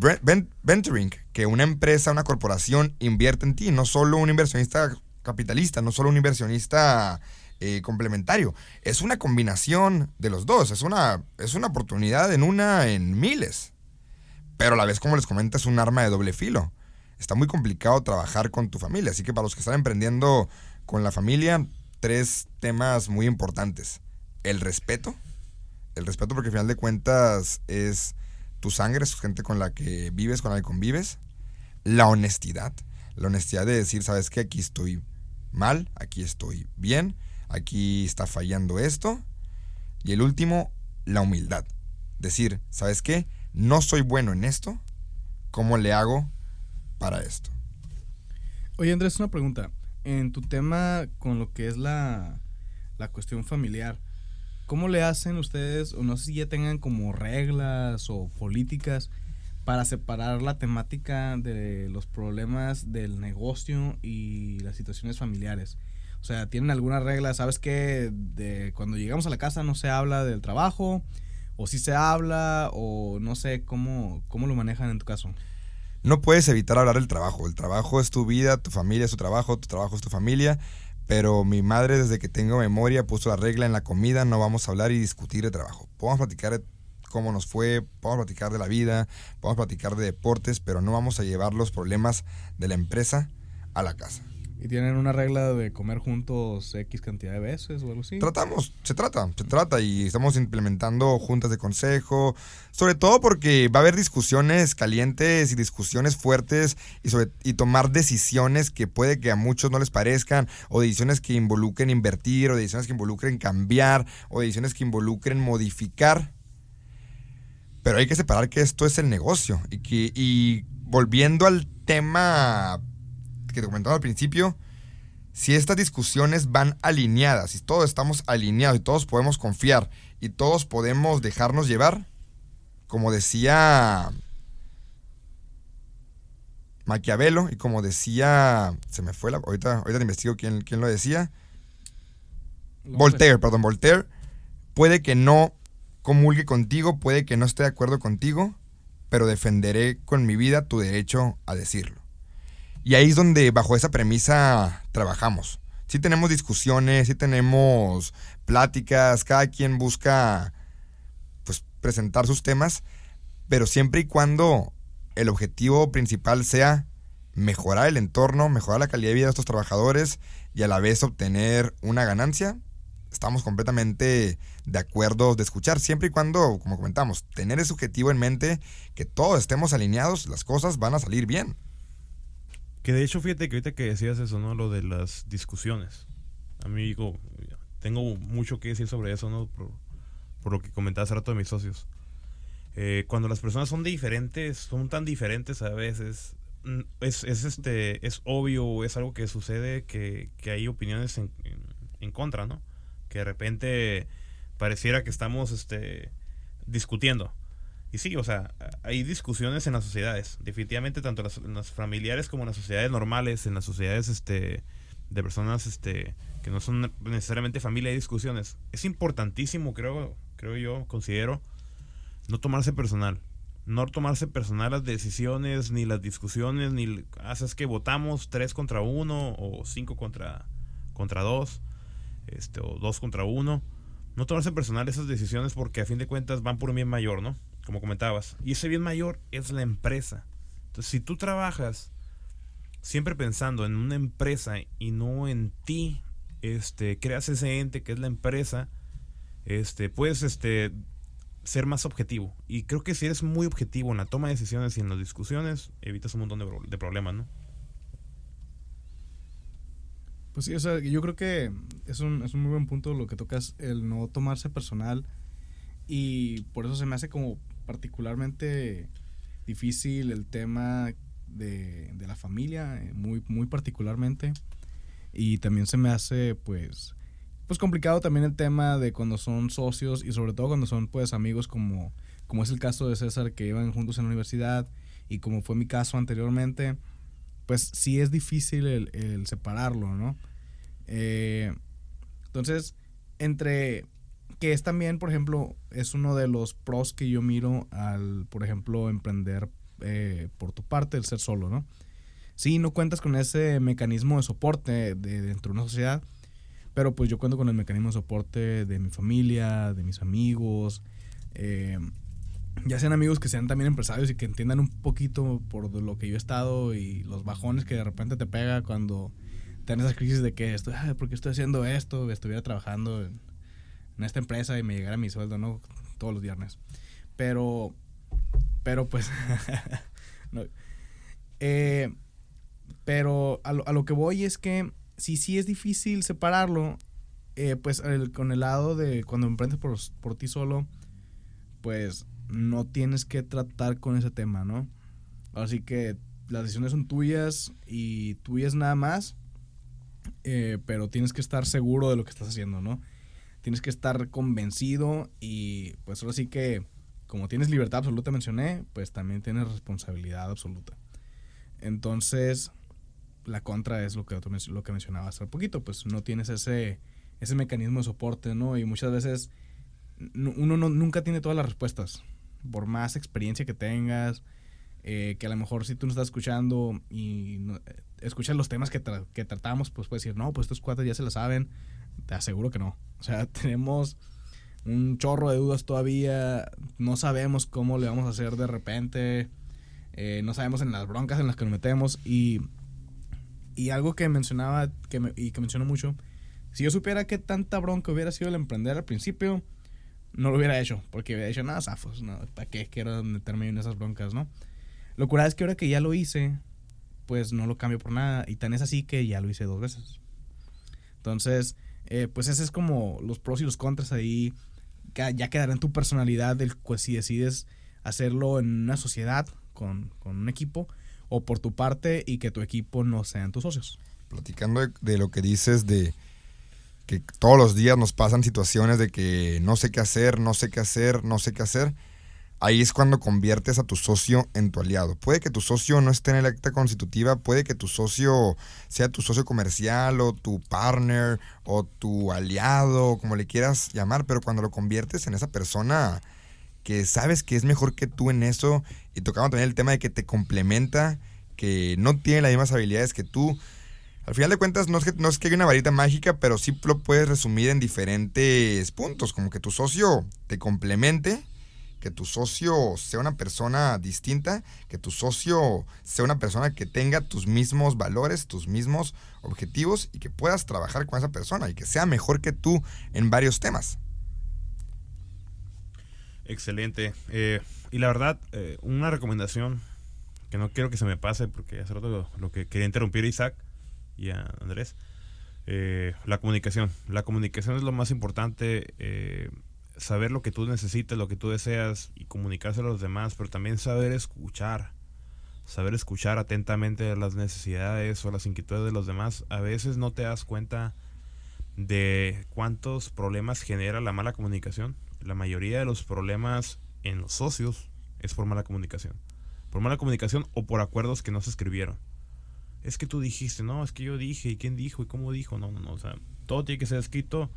venturing, que una empresa, una corporación invierte en ti, no solo un inversionista capitalista, no solo un inversionista eh, complementario, es una combinación de los dos, es una, es una oportunidad en una en miles, pero a la vez, como les comento, es un arma de doble filo. Está muy complicado trabajar con tu familia, así que para los que están emprendiendo con la familia, tres temas muy importantes. El respeto, el respeto porque al final de cuentas es tu sangre, es gente con la que vives, con la que convives. La honestidad, la honestidad de decir, sabes que aquí estoy mal, aquí estoy bien, aquí está fallando esto. Y el último, la humildad. Decir, ¿sabes qué? No soy bueno en esto, ¿cómo le hago para esto? Oye, Andrés, una pregunta. En tu tema con lo que es la, la cuestión familiar, ¿cómo le hacen ustedes, o no sé si ya tengan como reglas o políticas para separar la temática de los problemas del negocio y las situaciones familiares? O sea, ¿tienen alguna regla? ¿Sabes que de cuando llegamos a la casa no se habla del trabajo? ¿O si se habla? ¿O no sé cómo, cómo lo manejan en tu caso? No puedes evitar hablar del trabajo. El trabajo es tu vida, tu familia es tu trabajo, tu trabajo es tu familia. Pero mi madre, desde que tengo memoria, puso la regla en la comida, no vamos a hablar y discutir de trabajo. Podemos platicar de cómo nos fue, podemos platicar de la vida, podemos platicar de deportes, pero no vamos a llevar los problemas de la empresa a la casa. ¿Y tienen una regla de comer juntos X cantidad de veces o algo así? Tratamos, se trata, se trata y estamos implementando juntas de consejo, sobre todo porque va a haber discusiones calientes y discusiones fuertes y, sobre, y tomar decisiones que puede que a muchos no les parezcan o decisiones que involucren invertir o decisiones que involucren cambiar o decisiones que involucren modificar. Pero hay que separar que esto es el negocio y que y volviendo al tema que te comentaba al principio, si estas discusiones van alineadas, si todos estamos alineados y todos podemos confiar y todos podemos dejarnos llevar, como decía Maquiavelo y como decía, se me fue la, ahorita, ahorita te investigo quién, quién lo decía, Voltaire, perdón, Voltaire, puede que no comulgue contigo, puede que no esté de acuerdo contigo, pero defenderé con mi vida tu derecho a decirlo. Y ahí es donde bajo esa premisa trabajamos. Sí tenemos discusiones, sí tenemos pláticas, cada quien busca pues presentar sus temas, pero siempre y cuando el objetivo principal sea mejorar el entorno, mejorar la calidad de vida de estos trabajadores y a la vez obtener una ganancia, estamos completamente de acuerdo de escuchar, siempre y cuando, como comentamos, tener ese objetivo en mente, que todos estemos alineados, las cosas van a salir bien. Que de hecho, fíjate que ahorita que decías eso, ¿no? Lo de las discusiones. Amigo, tengo mucho que decir sobre eso, ¿no? Por, por lo que comentaba hace rato de mis socios. Eh, cuando las personas son diferentes, son tan diferentes a veces, mm, es, es, este, es obvio, es algo que sucede que, que hay opiniones en, en, en contra, ¿no? Que de repente pareciera que estamos este, discutiendo. Y sí, o sea, hay discusiones en las sociedades, definitivamente tanto las, en las, familiares como en las sociedades normales, en las sociedades este, de personas este, que no son necesariamente familia, hay discusiones. Es importantísimo, creo, creo yo, considero, no tomarse personal. No tomarse personal las decisiones, ni las discusiones, ni haces que votamos tres contra uno o cinco contra, contra dos, este, o dos contra uno. No tomarse personal esas decisiones porque a fin de cuentas van por un bien mayor, ¿no? Como comentabas. Y ese bien mayor es la empresa. Entonces, si tú trabajas siempre pensando en una empresa y no en ti, este, creas ese ente que es la empresa, este, puedes este, ser más objetivo. Y creo que si eres muy objetivo en la toma de decisiones y en las discusiones, evitas un montón de, de problemas, ¿no? Pues sí, o sea, yo creo que es un, es un muy buen punto lo que tocas, el no tomarse personal. Y por eso se me hace como particularmente difícil el tema de, de, la familia, muy, muy particularmente. Y también se me hace, pues, pues complicado también el tema de cuando son socios y sobre todo cuando son pues amigos como, como es el caso de César que iban juntos en la universidad y como fue mi caso anteriormente, pues sí es difícil el, el separarlo, ¿no? Eh, entonces, entre que es también, por ejemplo, es uno de los pros que yo miro al, por ejemplo, emprender eh, por tu parte, el ser solo, ¿no? Sí, no cuentas con ese mecanismo de soporte de, dentro de una sociedad, pero pues yo cuento con el mecanismo de soporte de mi familia, de mis amigos, eh, ya sean amigos que sean también empresarios y que entiendan un poquito por lo que yo he estado y los bajones que de repente te pega cuando tienes esas crisis de que estoy, ¿por qué estoy haciendo esto? Estuviera trabajando en, en esta empresa y me llegara mi sueldo, ¿no? Todos los viernes. Pero, pero pues, eh, pero a lo, a lo, que voy es que si sí es difícil separarlo, eh, pues con el lado de cuando emprendes por, por ti solo, pues no tienes que tratar con ese tema, ¿no? Así que las decisiones son tuyas y tuyas nada más, eh, pero tienes que estar seguro de lo que estás haciendo, ¿no? Tienes que estar convencido y pues ahora sí que como tienes libertad absoluta mencioné, pues también tienes responsabilidad absoluta. Entonces, la contra es lo que, lo que mencionaba hace poquito, pues no tienes ese, ese mecanismo de soporte, ¿no? Y muchas veces uno no, nunca tiene todas las respuestas, por más experiencia que tengas, eh, que a lo mejor si tú no estás escuchando y no, eh, escuchas los temas que, que tratamos, pues puedes decir, no, pues estos cuatro ya se lo saben, te aseguro que no. O sea, tenemos un chorro de dudas todavía. No sabemos cómo le vamos a hacer de repente. Eh, no sabemos en las broncas en las que nos metemos. Y, y algo que mencionaba que me, y que menciono mucho. Si yo supiera qué tanta bronca hubiera sido el emprender al principio, no lo hubiera hecho. Porque hubiera dicho, nada, zafos, no, ¿para qué quiero meterme en esas broncas, no? Lo curado es que ahora que ya lo hice, pues no lo cambio por nada. Y tan es así que ya lo hice dos veces. Entonces, eh, pues ese es como los pros y los contras ahí. Ya quedará en tu personalidad del, si decides hacerlo en una sociedad con, un equipo o por tu parte y que tu equipo no sean tus socios. Platicando de, lo que dices de que todos los días nos pasan situaciones de que no sé qué hacer, no sé qué hacer, no sé qué hacer ahí es cuando conviertes a tu socio en tu aliado. Puede que tu socio no esté en el acta constitutiva, puede que tu socio sea tu socio comercial o tu partner o tu aliado, como le quieras llamar, pero cuando lo conviertes en esa persona que sabes que es mejor que tú en eso, y tocamos también el tema de que te complementa, que no tiene las mismas habilidades que tú, al final de cuentas, no es, que, no es que haya una varita mágica, pero sí lo puedes resumir en diferentes puntos, como que tu socio te complemente que tu socio sea una persona distinta, que tu socio sea una persona que tenga tus mismos valores, tus mismos objetivos y que puedas trabajar con esa persona y que sea mejor que tú en varios temas. Excelente. Eh, y la verdad, eh, una recomendación que no quiero que se me pase porque hace rato lo, que quería interrumpir a Isaac y a Andrés. Eh, la comunicación. La comunicación es lo más importante saber lo que tú necesitas, lo que tú deseas y comunicárselo a los demás, pero también saber escuchar, saber escuchar atentamente las necesidades o las inquietudes de los demás. A veces no te das cuenta de cuántos problemas genera la mala comunicación. La mayoría de los problemas en los socios es por mala comunicación. Por mala comunicación o por acuerdos que no se escribieron. Es que tú dijiste, no, es que yo dije, ¿y quién dijo? ¿Y cómo dijo? No, no, no. O sea, todo tiene que ser escrito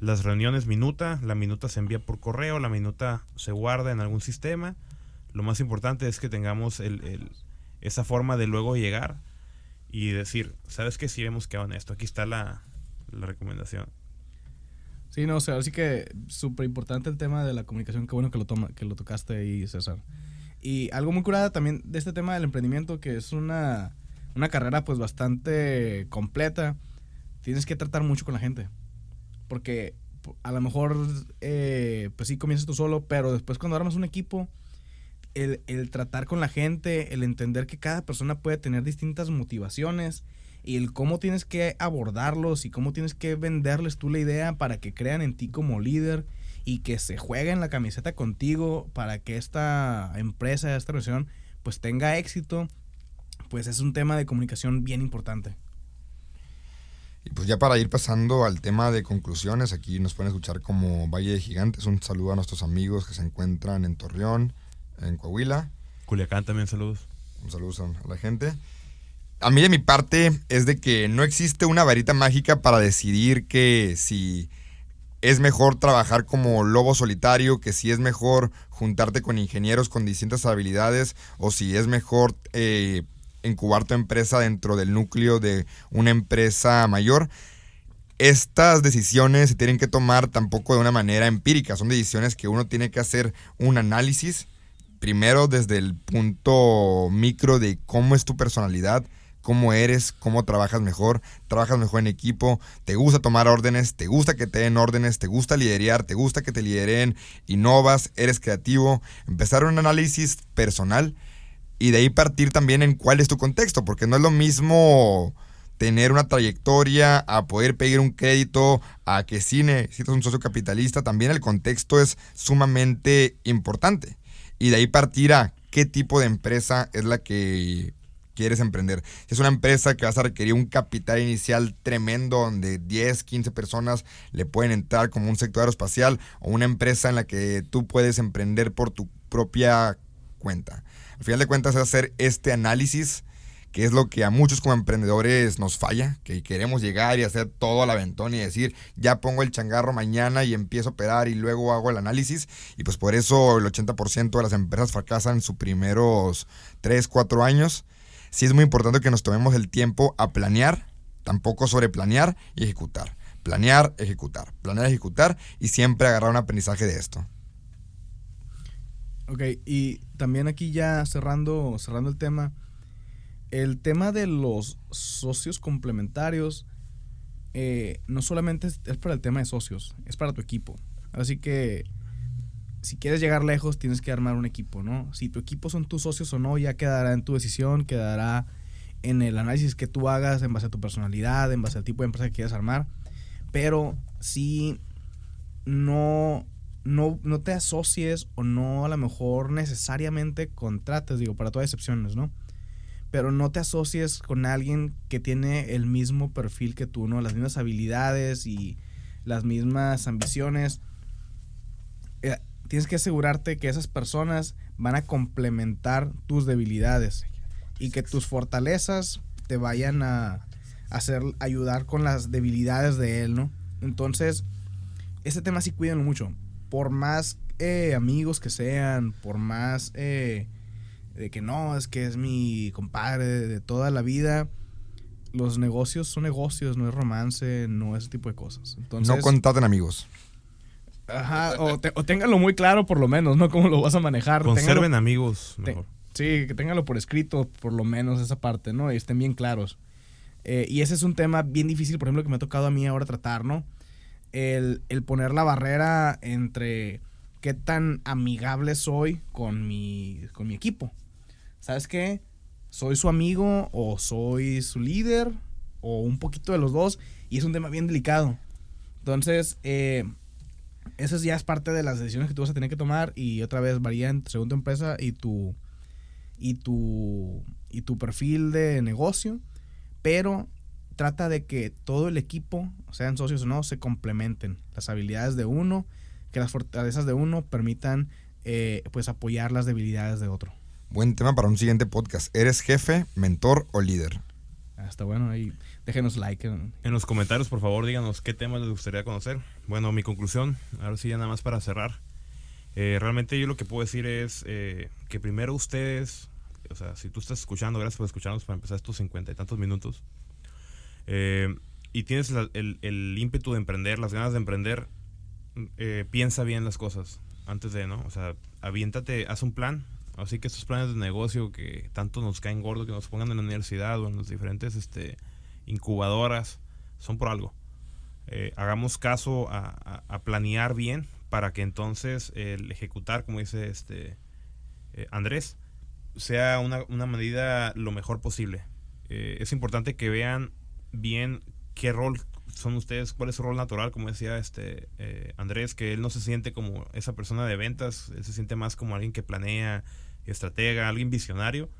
las reuniones minuta, la minuta se envía por correo, la minuta se guarda en algún sistema. Lo más importante es que tengamos esa forma de luego llegar y decir, ¿sabes qué? Si hemos quedado en esto, aquí está la, recomendación. Sí, no, o sea, así que súper importante el tema de la comunicación, qué bueno que lo, toma, que lo tocaste ahí, César. Y algo muy curada también de este tema del emprendimiento, que es una, una carrera pues bastante completa, tienes que tratar mucho con la gente. Porque a lo mejor, eh, pues sí, comienzas tú solo, pero después cuando armas un equipo, el, el, tratar con la gente, el entender que cada persona puede tener distintas motivaciones y el cómo tienes que abordarlos y cómo tienes que venderles tú la idea para que crean en ti como líder y que se jueguen la camiseta contigo para que esta empresa, esta relación, pues tenga éxito, pues es un tema de comunicación bien importante. Y pues ya para ir pasando al tema de conclusiones, aquí nos pueden escuchar como Valle de Gigantes. Un saludo a nuestros amigos que se encuentran en Torreón, en Coahuila. Culiacán también, saludos. Un saludo a la gente. A mí de mi parte es de que no existe una varita mágica para decidir que si es mejor trabajar como lobo solitario, que si es mejor juntarte con ingenieros con distintas habilidades o si es mejor eh, incubar tu empresa dentro del núcleo de una empresa mayor. Estas decisiones se tienen que tomar tampoco de una manera empírica, son decisiones que uno tiene que hacer un análisis, primero desde el punto micro de cómo es tu personalidad, cómo eres, cómo trabajas mejor, trabajas mejor en equipo, te gusta tomar órdenes, te gusta que te den órdenes, te gusta liderar, te gusta que te lideren, innovas, eres creativo, empezar un análisis personal y de ahí partir también en cuál es tu contexto, porque no es lo mismo tener una trayectoria, a poder pedir un crédito, a que si necesitas un socio capitalista, también el contexto es sumamente importante. Y de ahí partir a qué tipo de empresa es la que quieres emprender. Si es una empresa que vas a requerir un capital inicial tremendo, donde 10, 15 personas le pueden entrar como un sector aeroespacial, o una empresa en la que tú puedes emprender por tu propia cuenta. Al final de cuentas es hacer este análisis, que es lo que a muchos como emprendedores nos falla, que queremos llegar y hacer todo al aventón y decir, ya pongo el changarro mañana y empiezo a operar y luego hago el análisis. Y pues por eso el 80% de las empresas fracasan en sus primeros 3, 4 años. Sí es muy importante que nos tomemos el tiempo a planear, tampoco sobre planear y ejecutar. Planear, ejecutar, planear, ejecutar y siempre agarrar un aprendizaje de esto. Ok, y también aquí ya cerrando, cerrando el tema, el tema de los socios complementarios eh, no solamente es, para el tema de socios, es para tu equipo. Así que si quieres llegar lejos tienes que armar un equipo, ¿no? Si tu equipo son tus socios o no, ya quedará en tu decisión, quedará en el análisis que tú hagas en base a tu personalidad, en base al tipo de empresa que quieras armar. Pero si no no, no te asocies o no a lo mejor necesariamente contrates, digo, para todas excepciones, ¿no? Pero no te asocies con alguien que tiene el mismo perfil que tú, ¿no? Las mismas habilidades y las mismas ambiciones. Eh, tienes que asegurarte que esas personas van a complementar tus debilidades y que tus fortalezas te vayan a hacer ayudar con las debilidades de él, ¿no? Entonces, ese tema sí cuídenlo mucho por más eh, amigos que sean, por más eh, de que no, es que es mi compadre de, toda la vida, los negocios son negocios, no es romance, no es ese tipo de cosas. Entonces, no contaten amigos. Ajá, o, ténganlo muy claro por lo menos, ¿no? Cómo lo vas a manejar. Conserven amigos, mejor. sí, que ténganlo por escrito, por lo menos esa parte, ¿no? Y estén bien claros. Eh, y ese es un tema bien difícil, por ejemplo, que me ha tocado a mí ahora tratar, ¿no? El, poner la barrera entre qué tan amigable soy con mi, con mi equipo. ¿Sabes qué? ¿Soy su amigo o soy su líder? O un poquito de los dos. Y es un tema bien delicado. Entonces, eh, eso ya es parte de las decisiones que tú vas a tener que tomar. Y otra vez varía según tu empresa y tu, y tu, y tu perfil de negocio. Pero trata de que todo el equipo, sean socios o no, se complementen. Las habilidades de uno, que las fortalezas de uno permitan eh, pues apoyar las debilidades de otro. Buen tema para un siguiente podcast. ¿Eres jefe, mentor o líder? Ah, está bueno, ahí déjenos like. En... los comentarios, por favor, díganos qué temas les gustaría conocer. Bueno, mi conclusión, ahora sí ya nada más para cerrar. Eh, realmente yo lo que puedo decir es eh, que primero ustedes, o sea, si tú estás escuchando, gracias por escucharnos para empezar estos cincuenta y tantos minutos. Eh, y tienes el, ímpetu de emprender, las ganas de emprender, eh, piensa bien las cosas antes de, ¿no? O sea, aviéntate, haz un plan. Así que estos planes de negocio que tanto nos caen gordos, que nos pongan en la universidad o en las diferentes este, incubadoras, son por algo. Eh, hagamos caso a, planear bien para que entonces el ejecutar, como dice este Andrés, sea una, una medida lo mejor posible. es importante que vean bien qué rol son ustedes, cuál es su rol natural, como decía este eh, Andrés, que él no se siente como esa persona de ventas, él se siente más como alguien que planea, estratega, alguien visionario.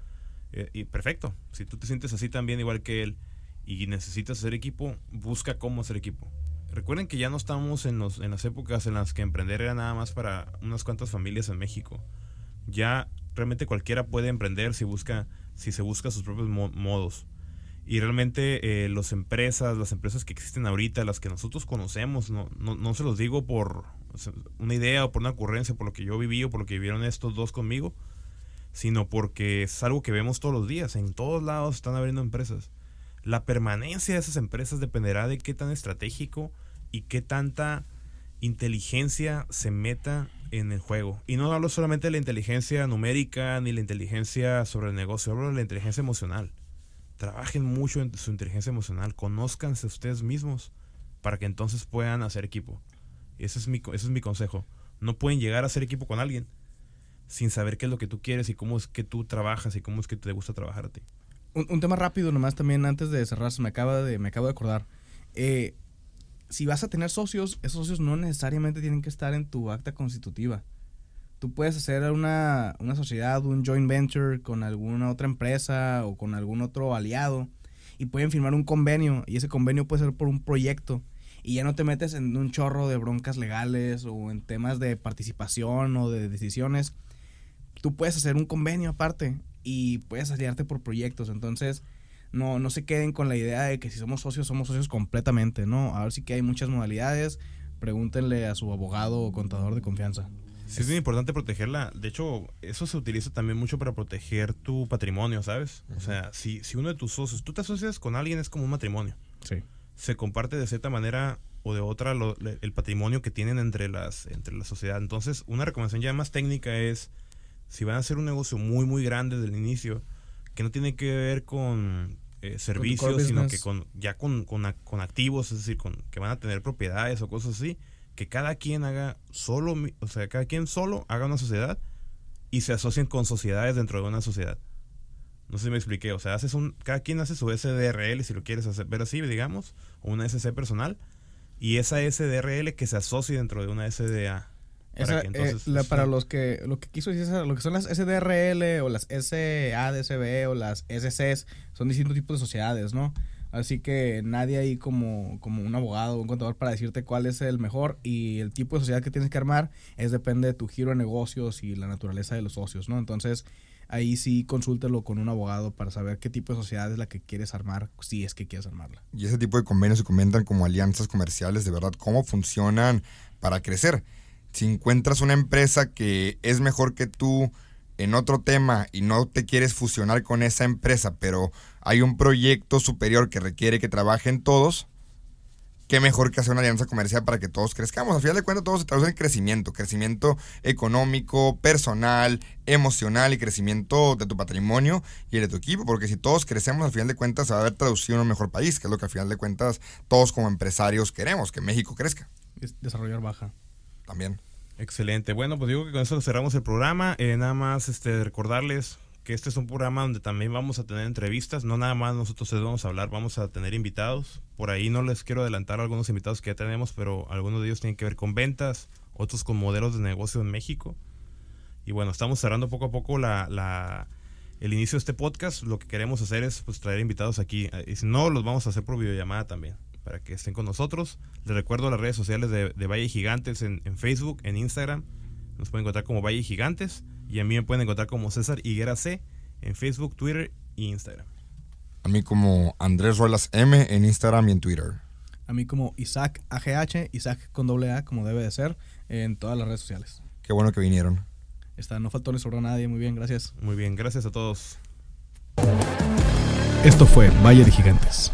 Eh, y perfecto, si tú te sientes así también igual que él y necesitas hacer equipo, busca cómo hacer equipo. Recuerden que ya no estamos en, los, en las épocas en las que emprender era nada más para unas cuantas familias en México. Ya realmente cualquiera puede emprender si busca si se busca sus propios modos. Y realmente eh, las empresas, las empresas que existen ahorita, las que nosotros conocemos, no, no, no se los digo por una idea o por una ocurrencia, por lo que yo viví o por lo que vivieron estos dos conmigo, sino porque es algo que vemos todos los días. En todos lados están abriendo empresas. La permanencia de esas empresas dependerá de qué tan estratégico y qué tanta inteligencia se meta en el juego. Y no hablo solamente de la inteligencia numérica ni la inteligencia sobre el negocio, hablo de la inteligencia emocional. Trabajen mucho en su inteligencia emocional, conózcanse ustedes mismos para que entonces puedan hacer equipo. Ese es mi, es mi consejo. No pueden llegar a hacer equipo con alguien sin saber qué es lo que tú quieres y cómo es que tú trabajas y cómo es que te gusta trabajar a ti. Un, tema rápido nomás también antes de cerrar, me acaba de, me acabo de acordar. Eh, si vas a tener socios, esos socios no necesariamente tienen que estar en tu acta constitutiva. Tú puedes hacer una, una sociedad, un joint venture con alguna otra empresa o con algún otro aliado y pueden firmar un convenio y ese convenio puede ser por un proyecto y ya no te metes en un chorro de broncas legales o en temas de participación o de decisiones. Tú puedes hacer un convenio aparte y puedes aliarte por proyectos. Entonces, no, no se queden con la idea de que si somos socios, somos socios completamente, ¿no? Ahora sí que hay muchas modalidades. Pregúntenle a su abogado o contador de confianza. Sí, es muy importante protegerla. De hecho, eso se utiliza también mucho para proteger tu patrimonio, ¿sabes? O sea, si, si uno de tus socios, tú te asocias con alguien, es como un matrimonio. Sí. Se comparte de cierta manera o de otra el patrimonio que tienen entre las entre la sociedad. Entonces, una recomendación ya más técnica es, si van a hacer un negocio muy, muy grande desde el inicio, que no tiene que ver con eh, servicios, sino que con ya con, con, activos, es decir, con que van a tener propiedades o cosas así, que cada quien haga solo, o sea, cada quien solo haga una sociedad y se asocien con sociedades dentro de una sociedad. No sé si me expliqué, o sea, haces un, cada quien hace su SDRL, si lo quieres hacer, ver así, digamos, o una SC personal, y esa SDRL que se asocie dentro de una SDA. Para, eh, para los que lo que quiso decir lo que son las SDRL o las SADCB o las SCs son distintos tipos de sociedades, ¿no? Así que nadie ahí como, como un abogado o un contador para decirte cuál es el mejor y el tipo de sociedad que tienes que armar es depende de tu giro de negocios y la naturaleza de los socios, ¿no? Entonces ahí sí consúltelo con un abogado para saber qué tipo de sociedad es la que quieres armar, si es que quieres armarla. Y ese tipo de convenios se comentan como alianzas comerciales, de verdad, cómo funcionan para crecer si encuentras una empresa que es mejor que tú en otro tema y no te quieres fusionar con esa empresa, pero hay un proyecto superior que requiere que trabajen todos, qué mejor que hacer una alianza comercial para que todos crezcamos. Al final de cuentas, todo se traduce en crecimiento, crecimiento económico, personal, emocional y crecimiento de tu patrimonio y de tu equipo, porque si todos crecemos, al final de cuentas se va a ver traducido en un mejor país, que es lo que al final de cuentas todos como empresarios queremos, que México crezca. Desarrollar baja también. Excelente. Bueno, pues digo que con eso cerramos el programa. Eh, nada más este, recordarles que este es un programa donde también vamos a tener entrevistas. No nada más nosotros les vamos a hablar, vamos a tener invitados. Por ahí no les quiero adelantar algunos invitados que ya tenemos, pero algunos de ellos tienen que ver con ventas, otros con modelos de negocio en México. Y bueno, estamos cerrando poco a poco la, el inicio de este podcast. Lo que queremos hacer es pues, traer invitados aquí. Y si no, los vamos a hacer por videollamada también para que estén con nosotros. Les recuerdo las redes sociales de, Valle Gigantes en, Facebook, en Instagram. Nos pueden encontrar como Valle Gigantes. Y a mí me pueden encontrar como César Higuera C en Facebook, Twitter e Instagram. A mí como Andrés Ruelas M en Instagram y en Twitter. A mí como Isaac AGH, Isaac con doble A, como debe de ser, en todas las redes sociales. Qué bueno que vinieron. Está, no faltó ni sobre nadie. Muy bien, gracias. Muy bien, gracias a todos. Esto fue Valle de Gigantes.